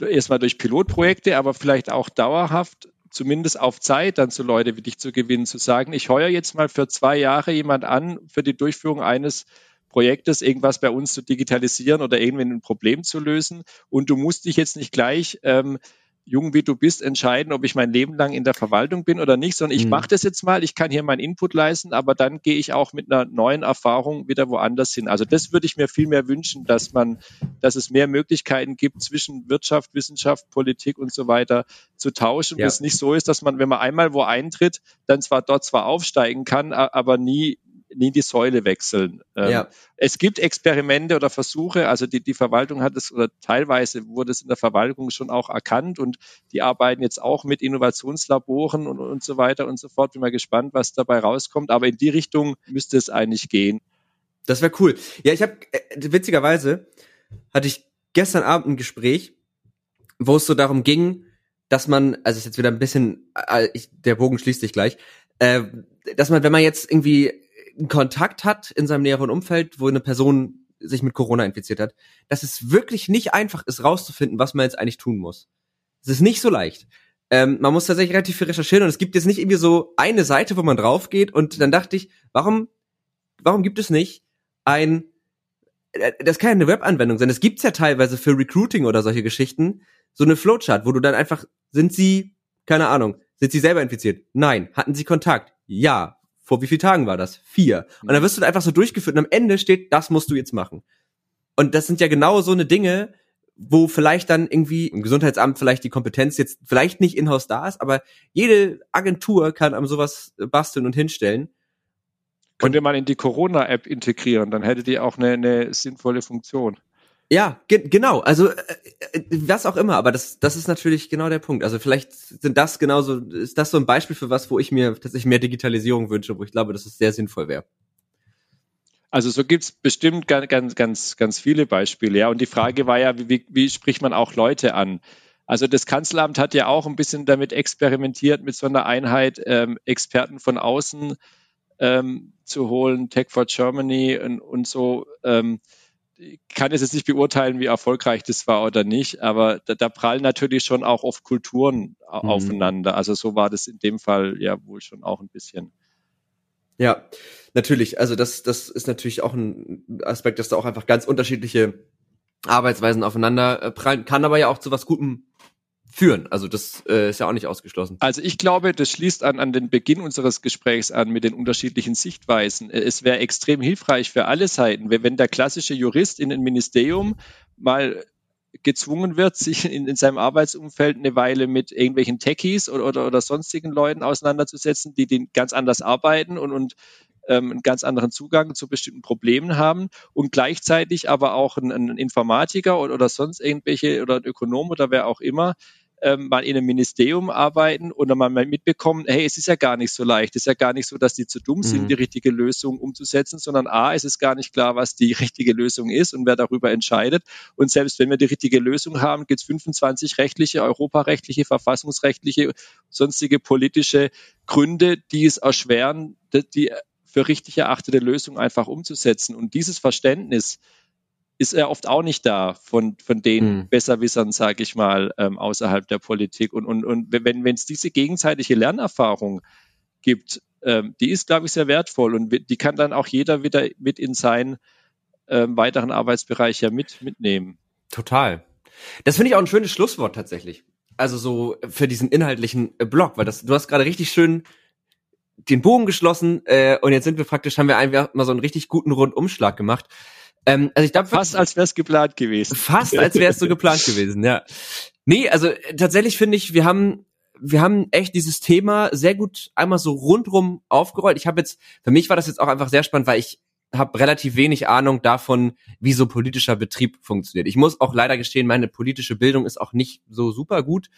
Speaker 2: erstmal durch Pilotprojekte, aber vielleicht auch dauerhaft, zumindest auf Zeit dann zu Leute wie dich zu gewinnen, zu sagen, ich heuer jetzt mal für zwei Jahre jemand an für die Durchführung eines Projektes, irgendwas bei uns zu digitalisieren oder irgendwie ein Problem zu lösen. Und du musst dich jetzt nicht gleich ähm, jung wie du bist, entscheiden, ob ich mein Leben lang in der Verwaltung bin oder nicht, sondern ich mhm. mache das jetzt mal, ich kann hier meinen Input leisten, aber dann gehe ich auch mit einer neuen Erfahrung wieder woanders hin. Also das würde ich mir viel mehr wünschen, dass man, dass es mehr Möglichkeiten gibt, zwischen Wirtschaft, Wissenschaft, Politik und so weiter zu tauschen. Ja. Und es nicht so ist, dass man, wenn man einmal wo eintritt, dann zwar dort zwar aufsteigen kann, aber nie nie die Säule wechseln. Ähm, ja. Es gibt Experimente oder Versuche, also die, die Verwaltung hat es oder teilweise wurde es in der Verwaltung schon auch erkannt und die arbeiten jetzt auch mit Innovationslaboren und, und so weiter und so fort. Bin mal gespannt, was dabei rauskommt. Aber in die Richtung müsste es eigentlich gehen.
Speaker 1: Das wäre cool. Ja, ich habe äh, witzigerweise hatte ich gestern Abend ein Gespräch, wo es so darum ging, dass man, also ist jetzt wieder ein bisschen, äh, der Bogen schließt sich gleich, äh, dass man, wenn man jetzt irgendwie einen Kontakt hat in seinem näheren Umfeld, wo eine Person sich mit Corona infiziert hat, dass es wirklich nicht einfach ist, rauszufinden, was man jetzt eigentlich tun muss. Es ist nicht so leicht. Ähm, man muss tatsächlich relativ viel recherchieren und es gibt jetzt nicht irgendwie so eine Seite, wo man drauf geht und dann dachte ich, warum, warum gibt es nicht ein, äh, das kann ja eine Webanwendung sein. Es gibt's ja teilweise für Recruiting oder solche Geschichten, so eine Flowchart, wo du dann einfach, sind sie, keine Ahnung, sind sie selber infiziert? Nein. Hatten sie Kontakt? Ja. Vor wie vielen Tagen war das? Vier. Und dann wirst du einfach so durchgeführt und am Ende steht, das musst du jetzt machen. Und das sind ja genau so eine Dinge, wo vielleicht dann irgendwie im Gesundheitsamt vielleicht die Kompetenz jetzt vielleicht nicht in-house da ist, aber jede Agentur kann am sowas basteln und hinstellen.
Speaker 2: Könnt ihr mal in die Corona-App integrieren, dann hättet ihr auch eine, eine sinnvolle Funktion.
Speaker 1: Ja, ge genau. Also äh, äh, was auch immer, aber das, das ist natürlich genau der Punkt. Also vielleicht sind das genauso, ist das so ein Beispiel für was, wo ich mir tatsächlich mehr Digitalisierung wünsche, wo ich glaube, dass es sehr sinnvoll wäre.
Speaker 2: Also so gibt's bestimmt ganz, ganz, ganz, ganz viele Beispiele, ja. Und die Frage war ja, wie, wie spricht man auch Leute an? Also das Kanzleramt hat ja auch ein bisschen damit experimentiert, mit so einer Einheit ähm, Experten von außen ähm, zu holen, Tech for Germany und, und so. Ähm, kann es jetzt nicht beurteilen, wie erfolgreich das war oder nicht, aber da, da prallen natürlich schon auch oft Kulturen mhm. aufeinander. Also so war das in dem Fall ja wohl schon auch ein bisschen.
Speaker 1: Ja, natürlich. Also das, das ist natürlich auch ein Aspekt, dass da auch einfach ganz unterschiedliche Arbeitsweisen aufeinander äh, prallen, kann aber ja auch zu was Gutem führen. Also das äh, ist ja auch nicht ausgeschlossen.
Speaker 2: Also ich glaube, das schließt an, an den Beginn unseres Gesprächs an mit den unterschiedlichen Sichtweisen. Äh, es wäre extrem hilfreich für alle Seiten, wenn der klassische Jurist in ein Ministerium mal gezwungen wird, sich in, in seinem Arbeitsumfeld eine Weile mit irgendwelchen Techies oder, oder, oder sonstigen Leuten auseinanderzusetzen, die den ganz anders arbeiten und, und ähm, einen ganz anderen Zugang zu bestimmten Problemen haben und gleichzeitig aber auch ein, ein Informatiker oder, oder sonst irgendwelche oder ein Ökonom oder wer auch immer ähm, mal in einem Ministerium arbeiten und dann mal mitbekommen, hey, es ist ja gar nicht so leicht. Es ist ja gar nicht so, dass die zu dumm mhm. sind, die richtige Lösung umzusetzen, sondern A, es ist gar nicht klar, was die richtige Lösung ist und wer darüber entscheidet. Und selbst wenn wir die richtige Lösung haben, gibt es 25 rechtliche, europarechtliche, verfassungsrechtliche, sonstige politische Gründe, die es erschweren, die für richtig erachtete Lösung einfach umzusetzen. Und dieses Verständnis, ist er oft auch nicht da von, von den mhm. Besserwissern, sage ich mal, ähm, außerhalb der Politik. Und, und, und wenn es diese gegenseitige Lernerfahrung gibt, ähm, die ist, glaube ich, sehr wertvoll und die kann dann auch jeder wieder mit in seinen ähm, weiteren Arbeitsbereich ja mit, mitnehmen.
Speaker 1: Total. Das finde ich auch ein schönes Schlusswort tatsächlich. Also so für diesen inhaltlichen äh, Blog, weil das, du hast gerade richtig schön den Bogen geschlossen äh, und jetzt sind wir praktisch, haben wir einfach mal so einen richtig guten Rundumschlag gemacht.
Speaker 2: Ähm, also ich glaube fast als wäre es geplant gewesen.
Speaker 1: Fast als wäre es so geplant gewesen, ja. Nee, also äh, tatsächlich finde ich, wir haben wir haben echt dieses Thema sehr gut einmal so rundrum aufgerollt. Ich habe jetzt für mich war das jetzt auch einfach sehr spannend, weil ich habe relativ wenig Ahnung davon, wie so politischer Betrieb funktioniert. Ich muss auch leider gestehen, meine politische Bildung ist auch nicht so super gut,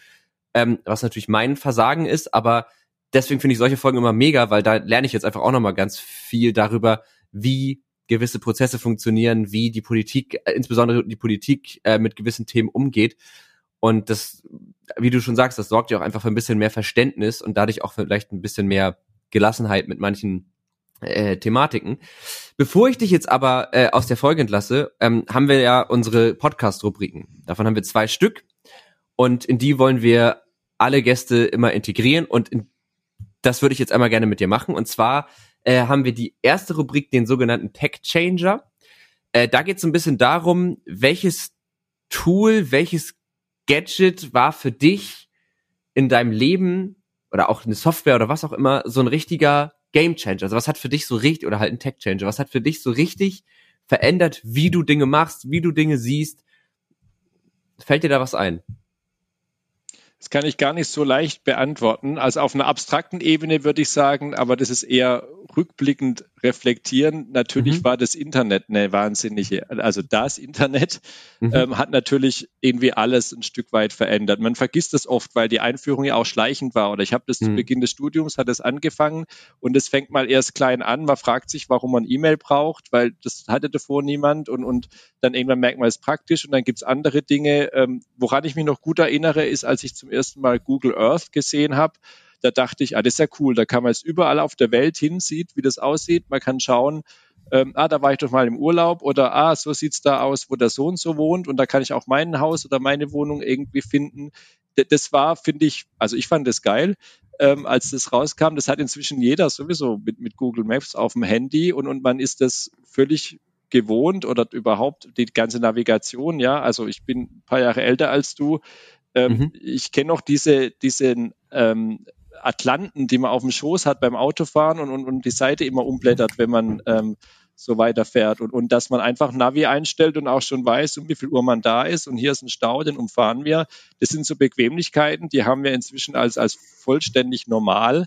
Speaker 1: ähm, was natürlich mein Versagen ist, aber deswegen finde ich solche Folgen immer mega, weil da lerne ich jetzt einfach auch nochmal ganz viel darüber, wie gewisse Prozesse funktionieren, wie die Politik, äh, insbesondere die Politik äh, mit gewissen Themen umgeht. Und das, wie du schon sagst, das sorgt ja auch einfach für ein bisschen mehr Verständnis und dadurch auch vielleicht ein bisschen mehr Gelassenheit mit manchen äh, Thematiken. Bevor ich dich jetzt aber äh, aus der Folge entlasse, ähm, haben wir ja unsere Podcast-Rubriken. Davon haben wir zwei Stück und in die wollen wir alle Gäste immer integrieren und in, das würde ich jetzt einmal gerne mit dir machen. Und zwar äh, haben wir die erste Rubrik, den sogenannten Tech Changer. Äh, da geht es ein bisschen darum, welches Tool, welches Gadget war für dich in deinem Leben oder auch eine Software oder was auch immer so ein richtiger Game Changer. Also was hat für dich so richtig oder halt ein Tech Changer? Was hat für dich so richtig verändert, wie du Dinge machst, wie du Dinge siehst? Fällt dir da was ein?
Speaker 2: Das kann ich gar nicht so leicht beantworten. Also auf einer abstrakten Ebene würde ich sagen, aber das ist eher rückblickend reflektieren. Natürlich mhm. war das Internet eine wahnsinnige, also das Internet mhm. ähm, hat natürlich irgendwie alles ein Stück weit verändert. Man vergisst das oft, weil die Einführung ja auch schleichend war. Oder ich habe das mhm. zu Beginn des Studiums, hat es angefangen und es fängt mal erst klein an. Man fragt sich, warum man E-Mail braucht, weil das hatte davor niemand und, und dann irgendwann merkt man es praktisch und dann gibt's andere Dinge. Ähm, woran ich mich noch gut erinnere, ist, als ich zum ersten Mal Google Earth gesehen habe, da dachte ich, ah, das ist ja cool, da kann man jetzt überall auf der Welt hinsieht, wie das aussieht. Man kann schauen, ähm, ah, da war ich doch mal im Urlaub oder ah, so sieht's da aus, wo der Sohn so wohnt und da kann ich auch mein Haus oder meine Wohnung irgendwie finden. D das war, finde ich, also ich fand das geil, ähm, als das rauskam. Das hat inzwischen jeder sowieso mit, mit Google Maps auf dem Handy und, und man ist das völlig gewohnt oder überhaupt die ganze Navigation, ja. Also ich bin ein paar Jahre älter als du. Ähm, mhm. Ich kenne noch diese, diesen ähm, Atlanten, die man auf dem Schoß hat beim Autofahren und, und, und die Seite immer umblättert, wenn man ähm, so weiterfährt. Und, und dass man einfach Navi einstellt und auch schon weiß, um wie viel Uhr man da ist und hier ist ein Stau, den umfahren wir. Das sind so Bequemlichkeiten, die haben wir inzwischen als, als vollständig normal.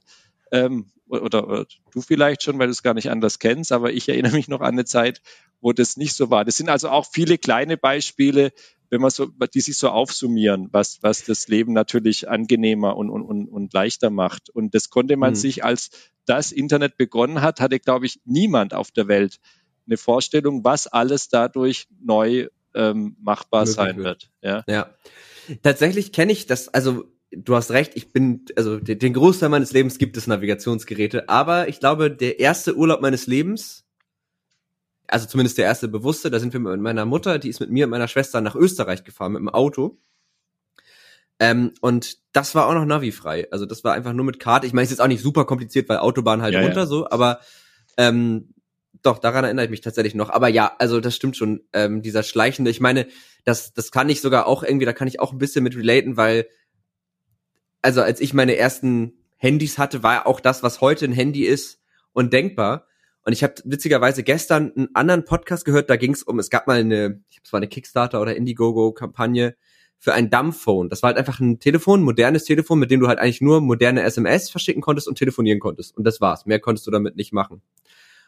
Speaker 2: Ähm, oder, oder du vielleicht schon, weil du es gar nicht anders kennst, aber ich erinnere mich noch an eine Zeit, wo das nicht so war. Das sind also auch viele kleine Beispiele, wenn man so, die sich so aufsummieren, was, was das Leben natürlich angenehmer und, und, und, und leichter macht. Und das konnte man mhm. sich, als das Internet begonnen hat, hatte, glaube ich, niemand auf der Welt eine Vorstellung, was alles dadurch neu ähm, machbar Möglich sein wird.
Speaker 1: Ja. ja. Tatsächlich kenne ich das, also du hast recht, ich bin, also den, den Großteil meines Lebens gibt es Navigationsgeräte, aber ich glaube, der erste Urlaub meines Lebens also zumindest der erste bewusste, da sind wir mit meiner Mutter, die ist mit mir und meiner Schwester nach Österreich gefahren mit dem Auto. Ähm, und das war auch noch Navi-frei. Also das war einfach nur mit Karte. Ich meine, es ist jetzt auch nicht super kompliziert, weil Autobahn halt ja, runter ja. so, aber ähm, doch, daran erinnere ich mich tatsächlich noch. Aber ja, also das stimmt schon, ähm, dieser schleichende, ich meine, das, das kann ich sogar auch irgendwie, da kann ich auch ein bisschen mit relaten, weil, also als ich meine ersten Handys hatte, war auch das, was heute ein Handy ist, undenkbar. Und ich habe witzigerweise gestern einen anderen Podcast gehört, da ging es um, es gab mal eine, ich glaube, es war eine Kickstarter oder Indiegogo-Kampagne für ein Dumbphone. Das war halt einfach ein Telefon, ein modernes Telefon, mit dem du halt eigentlich nur moderne SMS verschicken konntest und telefonieren konntest. Und das war's. Mehr konntest du damit nicht machen.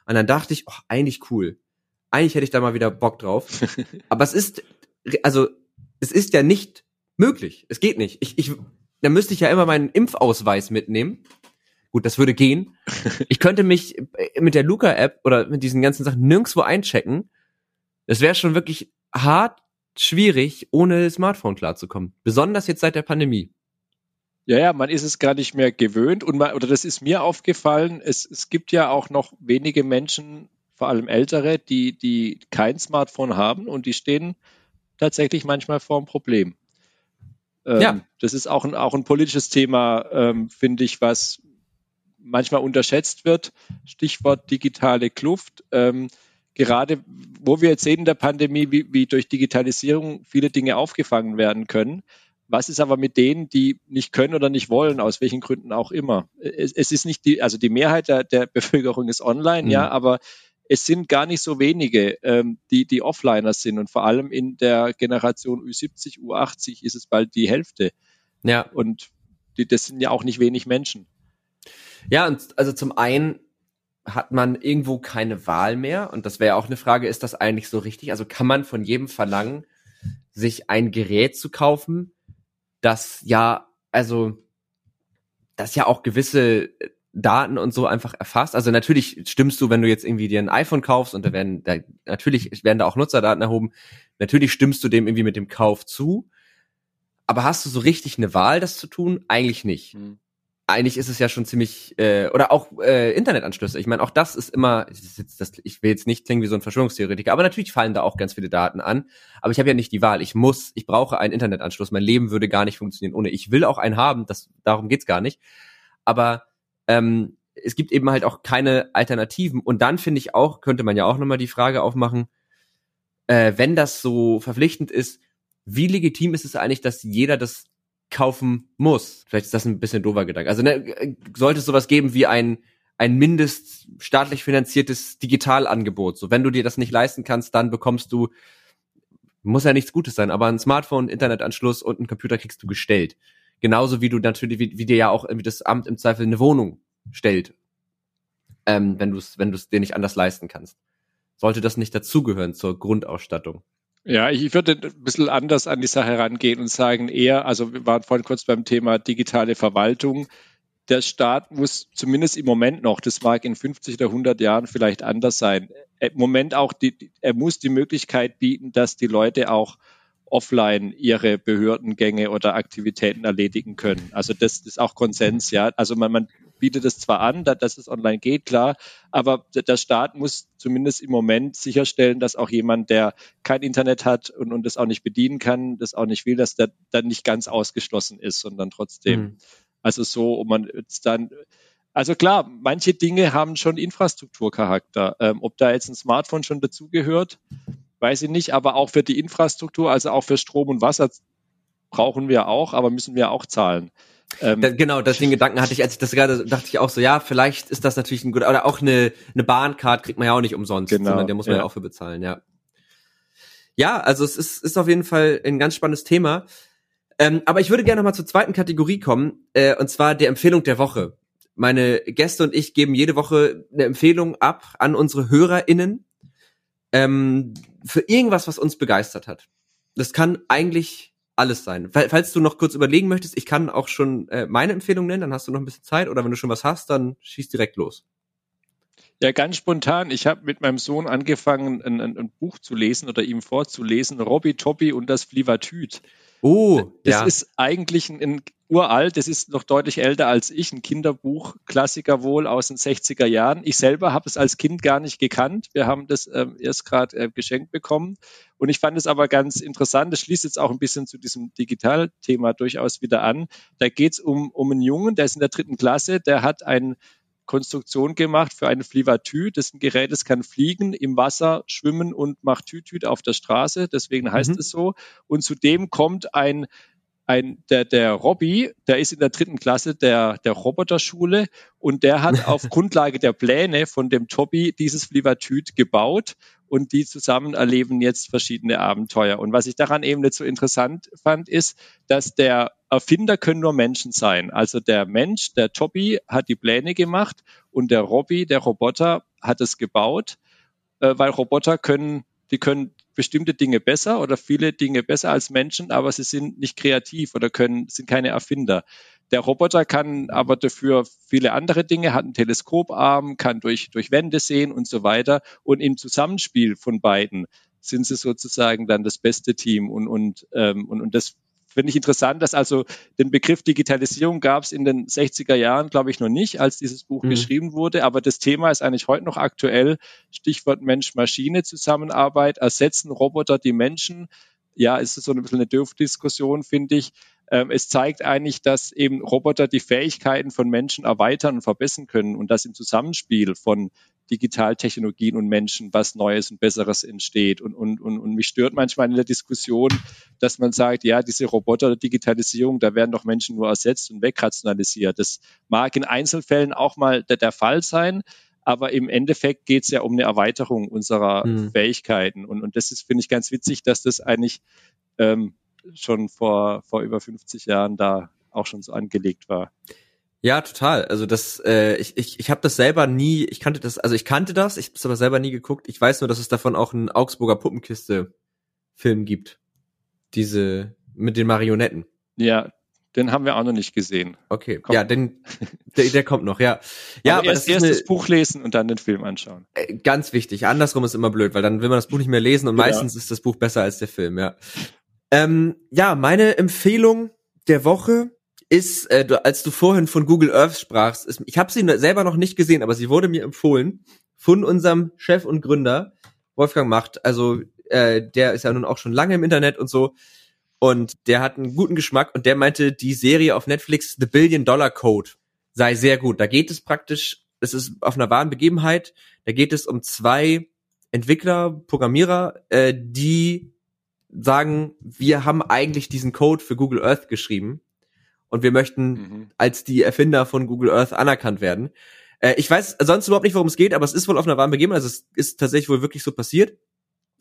Speaker 1: Und dann dachte ich, oh, eigentlich cool. Eigentlich hätte ich da mal wieder Bock drauf. Aber es ist, also, es ist ja nicht möglich. Es geht nicht. Ich, ich, da müsste ich ja immer meinen Impfausweis mitnehmen Gut, das würde gehen. Ich könnte mich mit der Luca-App oder mit diesen ganzen Sachen nirgendwo einchecken. Es wäre schon wirklich hart schwierig, ohne Smartphone klarzukommen. Besonders jetzt seit der Pandemie.
Speaker 2: Ja, ja, man ist es gar nicht mehr gewöhnt und man, oder das ist mir aufgefallen, es, es gibt ja auch noch wenige Menschen, vor allem ältere, die, die kein Smartphone haben und die stehen tatsächlich manchmal vor einem Problem. Ähm, ja. Das ist auch ein, auch ein politisches Thema, ähm, finde ich, was manchmal unterschätzt wird. Stichwort digitale Kluft. Ähm, gerade wo wir jetzt sehen in der Pandemie, wie, wie durch Digitalisierung viele Dinge aufgefangen werden können. Was ist aber mit denen, die nicht können oder nicht wollen, aus welchen Gründen auch immer? Es, es ist nicht die, also die Mehrheit der, der Bevölkerung ist online, mhm. ja, aber es sind gar nicht so wenige, ähm, die, die Offliner sind. Und vor allem in der Generation Ü70, U80 ist es bald die Hälfte. Ja. Und die, das sind ja auch nicht wenig Menschen.
Speaker 1: Ja, und also zum einen hat man irgendwo keine Wahl mehr. Und das wäre auch eine Frage, ist das eigentlich so richtig? Also kann man von jedem verlangen, sich ein Gerät zu kaufen, das ja, also, das ja auch gewisse Daten und so einfach erfasst. Also natürlich stimmst du, wenn du jetzt irgendwie dir ein iPhone kaufst und da werden, da, natürlich werden da auch Nutzerdaten erhoben. Natürlich stimmst du dem irgendwie mit dem Kauf zu. Aber hast du so richtig eine Wahl, das zu tun? Eigentlich nicht. Hm eigentlich ist es ja schon ziemlich äh, oder auch äh, Internetanschlüsse. Ich meine, auch das ist immer. Das ich will jetzt nicht klingen wie so ein Verschwörungstheoretiker, aber natürlich fallen da auch ganz viele Daten an. Aber ich habe ja nicht die Wahl. Ich muss, ich brauche einen Internetanschluss. Mein Leben würde gar nicht funktionieren ohne. Ich will auch einen haben. Das darum geht's gar nicht. Aber ähm, es gibt eben halt auch keine Alternativen. Und dann finde ich auch könnte man ja auch nochmal die Frage aufmachen, äh, wenn das so verpflichtend ist, wie legitim ist es eigentlich, dass jeder das kaufen muss. Vielleicht ist das ein bisschen doofer Gedanke. Also ne, sollte es sowas geben wie ein ein mindest staatlich finanziertes Digitalangebot. So, wenn du dir das nicht leisten kannst, dann bekommst du, muss ja nichts Gutes sein, aber ein Smartphone, Internetanschluss und einen Computer kriegst du gestellt. Genauso wie du natürlich, wie, wie dir ja auch irgendwie das Amt im Zweifel eine Wohnung stellt, ähm, wenn du es, wenn du es dir nicht anders leisten kannst. Sollte das nicht dazugehören zur Grundausstattung?
Speaker 2: Ja, ich würde ein bisschen anders an die Sache rangehen und sagen eher, also wir waren vorhin kurz beim Thema digitale Verwaltung. Der Staat muss zumindest im Moment noch, das mag in 50 oder 100 Jahren vielleicht anders sein, im Moment auch, die, er muss die Möglichkeit bieten, dass die Leute auch offline ihre Behördengänge oder Aktivitäten erledigen können. Also das ist auch Konsens, ja. Also man, man bietet es zwar an, dass es online geht, klar, aber der Staat muss zumindest im Moment sicherstellen, dass auch jemand, der kein Internet hat und, und das auch nicht bedienen kann, das auch nicht will, dass der dann nicht ganz ausgeschlossen ist, sondern trotzdem. Mhm. Also so, um man jetzt dann also klar, manche Dinge haben schon Infrastrukturcharakter. Ähm, ob da jetzt ein Smartphone schon dazugehört, weiß ich nicht, aber auch für die Infrastruktur, also auch für Strom und Wasser brauchen wir auch, aber müssen wir auch zahlen.
Speaker 1: Ähm, da, genau, das den Gedanken hatte ich, als ich das gerade dachte ich auch so, ja, vielleicht ist das natürlich ein guter, oder auch eine, eine Bahncard kriegt man ja auch nicht umsonst, genau, sondern der muss man ja. ja auch für bezahlen, ja. Ja, also es ist, ist auf jeden Fall ein ganz spannendes Thema. Ähm, aber ich würde gerne noch mal zur zweiten Kategorie kommen, äh, und zwar der Empfehlung der Woche. Meine Gäste und ich geben jede Woche eine Empfehlung ab an unsere HörerInnen ähm, für irgendwas, was uns begeistert hat. Das kann eigentlich alles sein. Falls du noch kurz überlegen möchtest, ich kann auch schon äh, meine Empfehlung nennen, dann hast du noch ein bisschen Zeit oder wenn du schon was hast, dann schieß direkt los.
Speaker 2: Ja, ganz spontan. Ich habe mit meinem Sohn angefangen, ein, ein, ein, Buch zu lesen oder ihm vorzulesen, Robby Toppi und das Flievertüt.
Speaker 1: Oh,
Speaker 2: das ja. ist eigentlich ein, ein uralt, das ist noch deutlich älter als ich, ein Kinderbuch, Klassiker wohl aus den 60er Jahren. Ich selber habe es als Kind gar nicht gekannt. Wir haben das ähm, erst gerade äh, geschenkt bekommen. Und ich fand es aber ganz interessant, das schließt jetzt auch ein bisschen zu diesem Digitalthema durchaus wieder an. Da geht es um, um einen Jungen, der ist in der dritten Klasse, der hat ein Konstruktion gemacht für eine Flivatü. Das ist ein Gerät, das kann fliegen, im Wasser schwimmen und macht Tütüt auf der Straße. Deswegen heißt mhm. es so. Und zudem kommt ein ein, der, der Robby, der ist in der dritten Klasse der, der Roboterschule und der hat auf Grundlage der Pläne von dem Tobi dieses Flivatüt gebaut und die zusammen erleben jetzt verschiedene Abenteuer. Und was ich daran eben nicht so interessant fand, ist, dass der Erfinder können nur Menschen sein. Also der Mensch, der Tobi, hat die Pläne gemacht und der Robby, der Roboter, hat es gebaut, äh, weil Roboter können, die können bestimmte Dinge besser oder viele Dinge besser als Menschen, aber sie sind nicht kreativ oder können, sind keine Erfinder. Der Roboter kann aber dafür viele andere Dinge, hat einen Teleskoparm, kann durch, durch Wände sehen und so weiter. Und im Zusammenspiel von beiden sind sie sozusagen dann das beste Team. Und, und, ähm, und, und das finde ich interessant, dass also den Begriff Digitalisierung gab es in den 60er Jahren, glaube ich, noch nicht, als dieses Buch mhm. geschrieben wurde. Aber das Thema ist eigentlich heute noch aktuell. Stichwort Mensch-Maschine-Zusammenarbeit. Ersetzen Roboter die Menschen? Ja, ist so ein bisschen eine Dürfdiskussion, finde ich. Ähm, es zeigt eigentlich, dass eben Roboter die Fähigkeiten von Menschen erweitern und verbessern können und dass im Zusammenspiel von Digitaltechnologien und Menschen was Neues und Besseres entsteht. Und, und, und, und mich stört manchmal in der Diskussion, dass man sagt, ja, diese Roboter Digitalisierung, da werden doch Menschen nur ersetzt und wegrationalisiert. Das mag in Einzelfällen auch mal der, der Fall sein, aber im Endeffekt geht es ja um eine Erweiterung unserer mhm. Fähigkeiten. Und, und das ist, finde ich, ganz witzig, dass das eigentlich ähm, schon vor, vor über 50 Jahren da auch schon so angelegt war.
Speaker 1: Ja, total. Also das, äh, ich, ich, ich habe das selber nie, ich kannte das, also ich kannte das, ich habe es aber selber nie geguckt. Ich weiß nur, dass es davon auch einen Augsburger Puppenkiste-Film gibt. Diese mit den Marionetten.
Speaker 2: Ja, den haben wir auch noch nicht gesehen.
Speaker 1: Okay, kommt. ja, den, der, der kommt noch, ja. Ja,
Speaker 2: aber, aber erst, erst eine, das Buch lesen und dann den Film anschauen.
Speaker 1: Äh, ganz wichtig. Andersrum ist immer blöd, weil dann will man das Buch nicht mehr lesen und genau. meistens ist das Buch besser als der Film, ja. Ähm, ja, meine Empfehlung der Woche ist, äh, du, als du vorhin von Google Earth sprachst, ist, ich habe sie selber noch nicht gesehen, aber sie wurde mir empfohlen von unserem Chef und Gründer Wolfgang Macht. Also äh, der ist ja nun auch schon lange im Internet und so. Und der hat einen guten Geschmack und der meinte, die Serie auf Netflix The Billion Dollar Code sei sehr gut. Da geht es praktisch, es ist auf einer wahren Begebenheit, da geht es um zwei Entwickler, Programmierer, äh, die sagen, wir haben eigentlich diesen Code für Google Earth geschrieben und wir möchten mhm. als die Erfinder von Google Earth anerkannt werden. Äh, ich weiß sonst überhaupt nicht, worum es geht, aber es ist wohl auf einer wahren Begebenheit. Also es ist tatsächlich wohl wirklich so passiert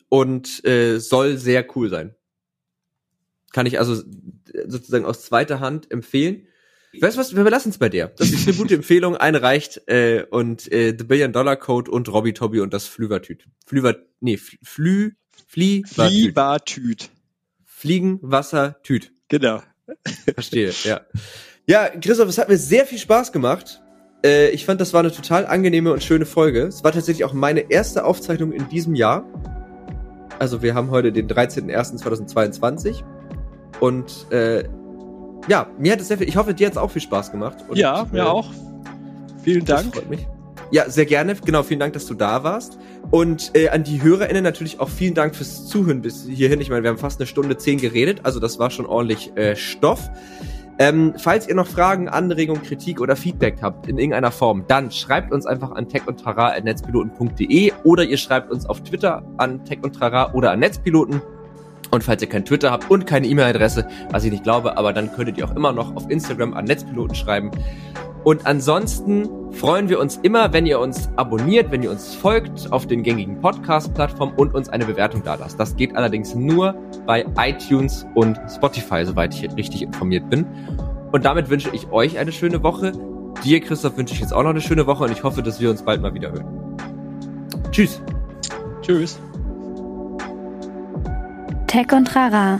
Speaker 1: und äh, soll sehr cool sein. Kann ich also sozusagen aus zweiter Hand empfehlen. Weißt du was, wir belassen es bei dir. Das ist eine gute Empfehlung, eine reicht äh, und äh, The Billion Dollar Code und Robbie Tobby und das Flüvertüt. Flüver, nee, Flü, Flie,
Speaker 2: Fliebertüt.
Speaker 1: Fliegen, Wasser, Tüt.
Speaker 2: Genau.
Speaker 1: Verstehe, ja. Ja, Christoph, es hat mir sehr viel Spaß gemacht. Äh, ich fand, das war eine total angenehme und schöne Folge. Es war tatsächlich auch meine erste Aufzeichnung in diesem Jahr. Also wir haben heute den 13.01.2022 und äh, ja, mir hat es sehr viel, ich hoffe, dir hat es auch viel Spaß gemacht. Und,
Speaker 2: ja, mir äh, auch. Vielen Dank.
Speaker 1: freut mich. Ja, sehr gerne. Genau, vielen Dank, dass du da warst. Und äh, an die HörerInnen natürlich auch vielen Dank fürs Zuhören bis hierhin. Ich meine, wir haben fast eine Stunde zehn geredet, also das war schon ordentlich äh, Stoff. Ähm, falls ihr noch Fragen, Anregungen, Kritik oder Feedback habt in irgendeiner Form, dann schreibt uns einfach an techundtrara.netzpiloten.de oder ihr schreibt uns auf Twitter an techundtrara oder an Netzpiloten. Und falls ihr kein Twitter habt und keine E-Mail-Adresse, was ich nicht glaube, aber dann könntet ihr auch immer noch auf Instagram an Netzpiloten schreiben. Und ansonsten freuen wir uns immer, wenn ihr uns abonniert, wenn ihr uns folgt auf den gängigen Podcast-Plattformen und uns eine Bewertung da lasst. Das geht allerdings nur bei iTunes und Spotify, soweit ich richtig informiert bin. Und damit wünsche ich euch eine schöne Woche. Dir, Christoph, wünsche ich jetzt auch noch eine schöne Woche und ich hoffe, dass wir uns bald mal wieder hören. Tschüss.
Speaker 2: Tschüss.
Speaker 3: Tech und Rara.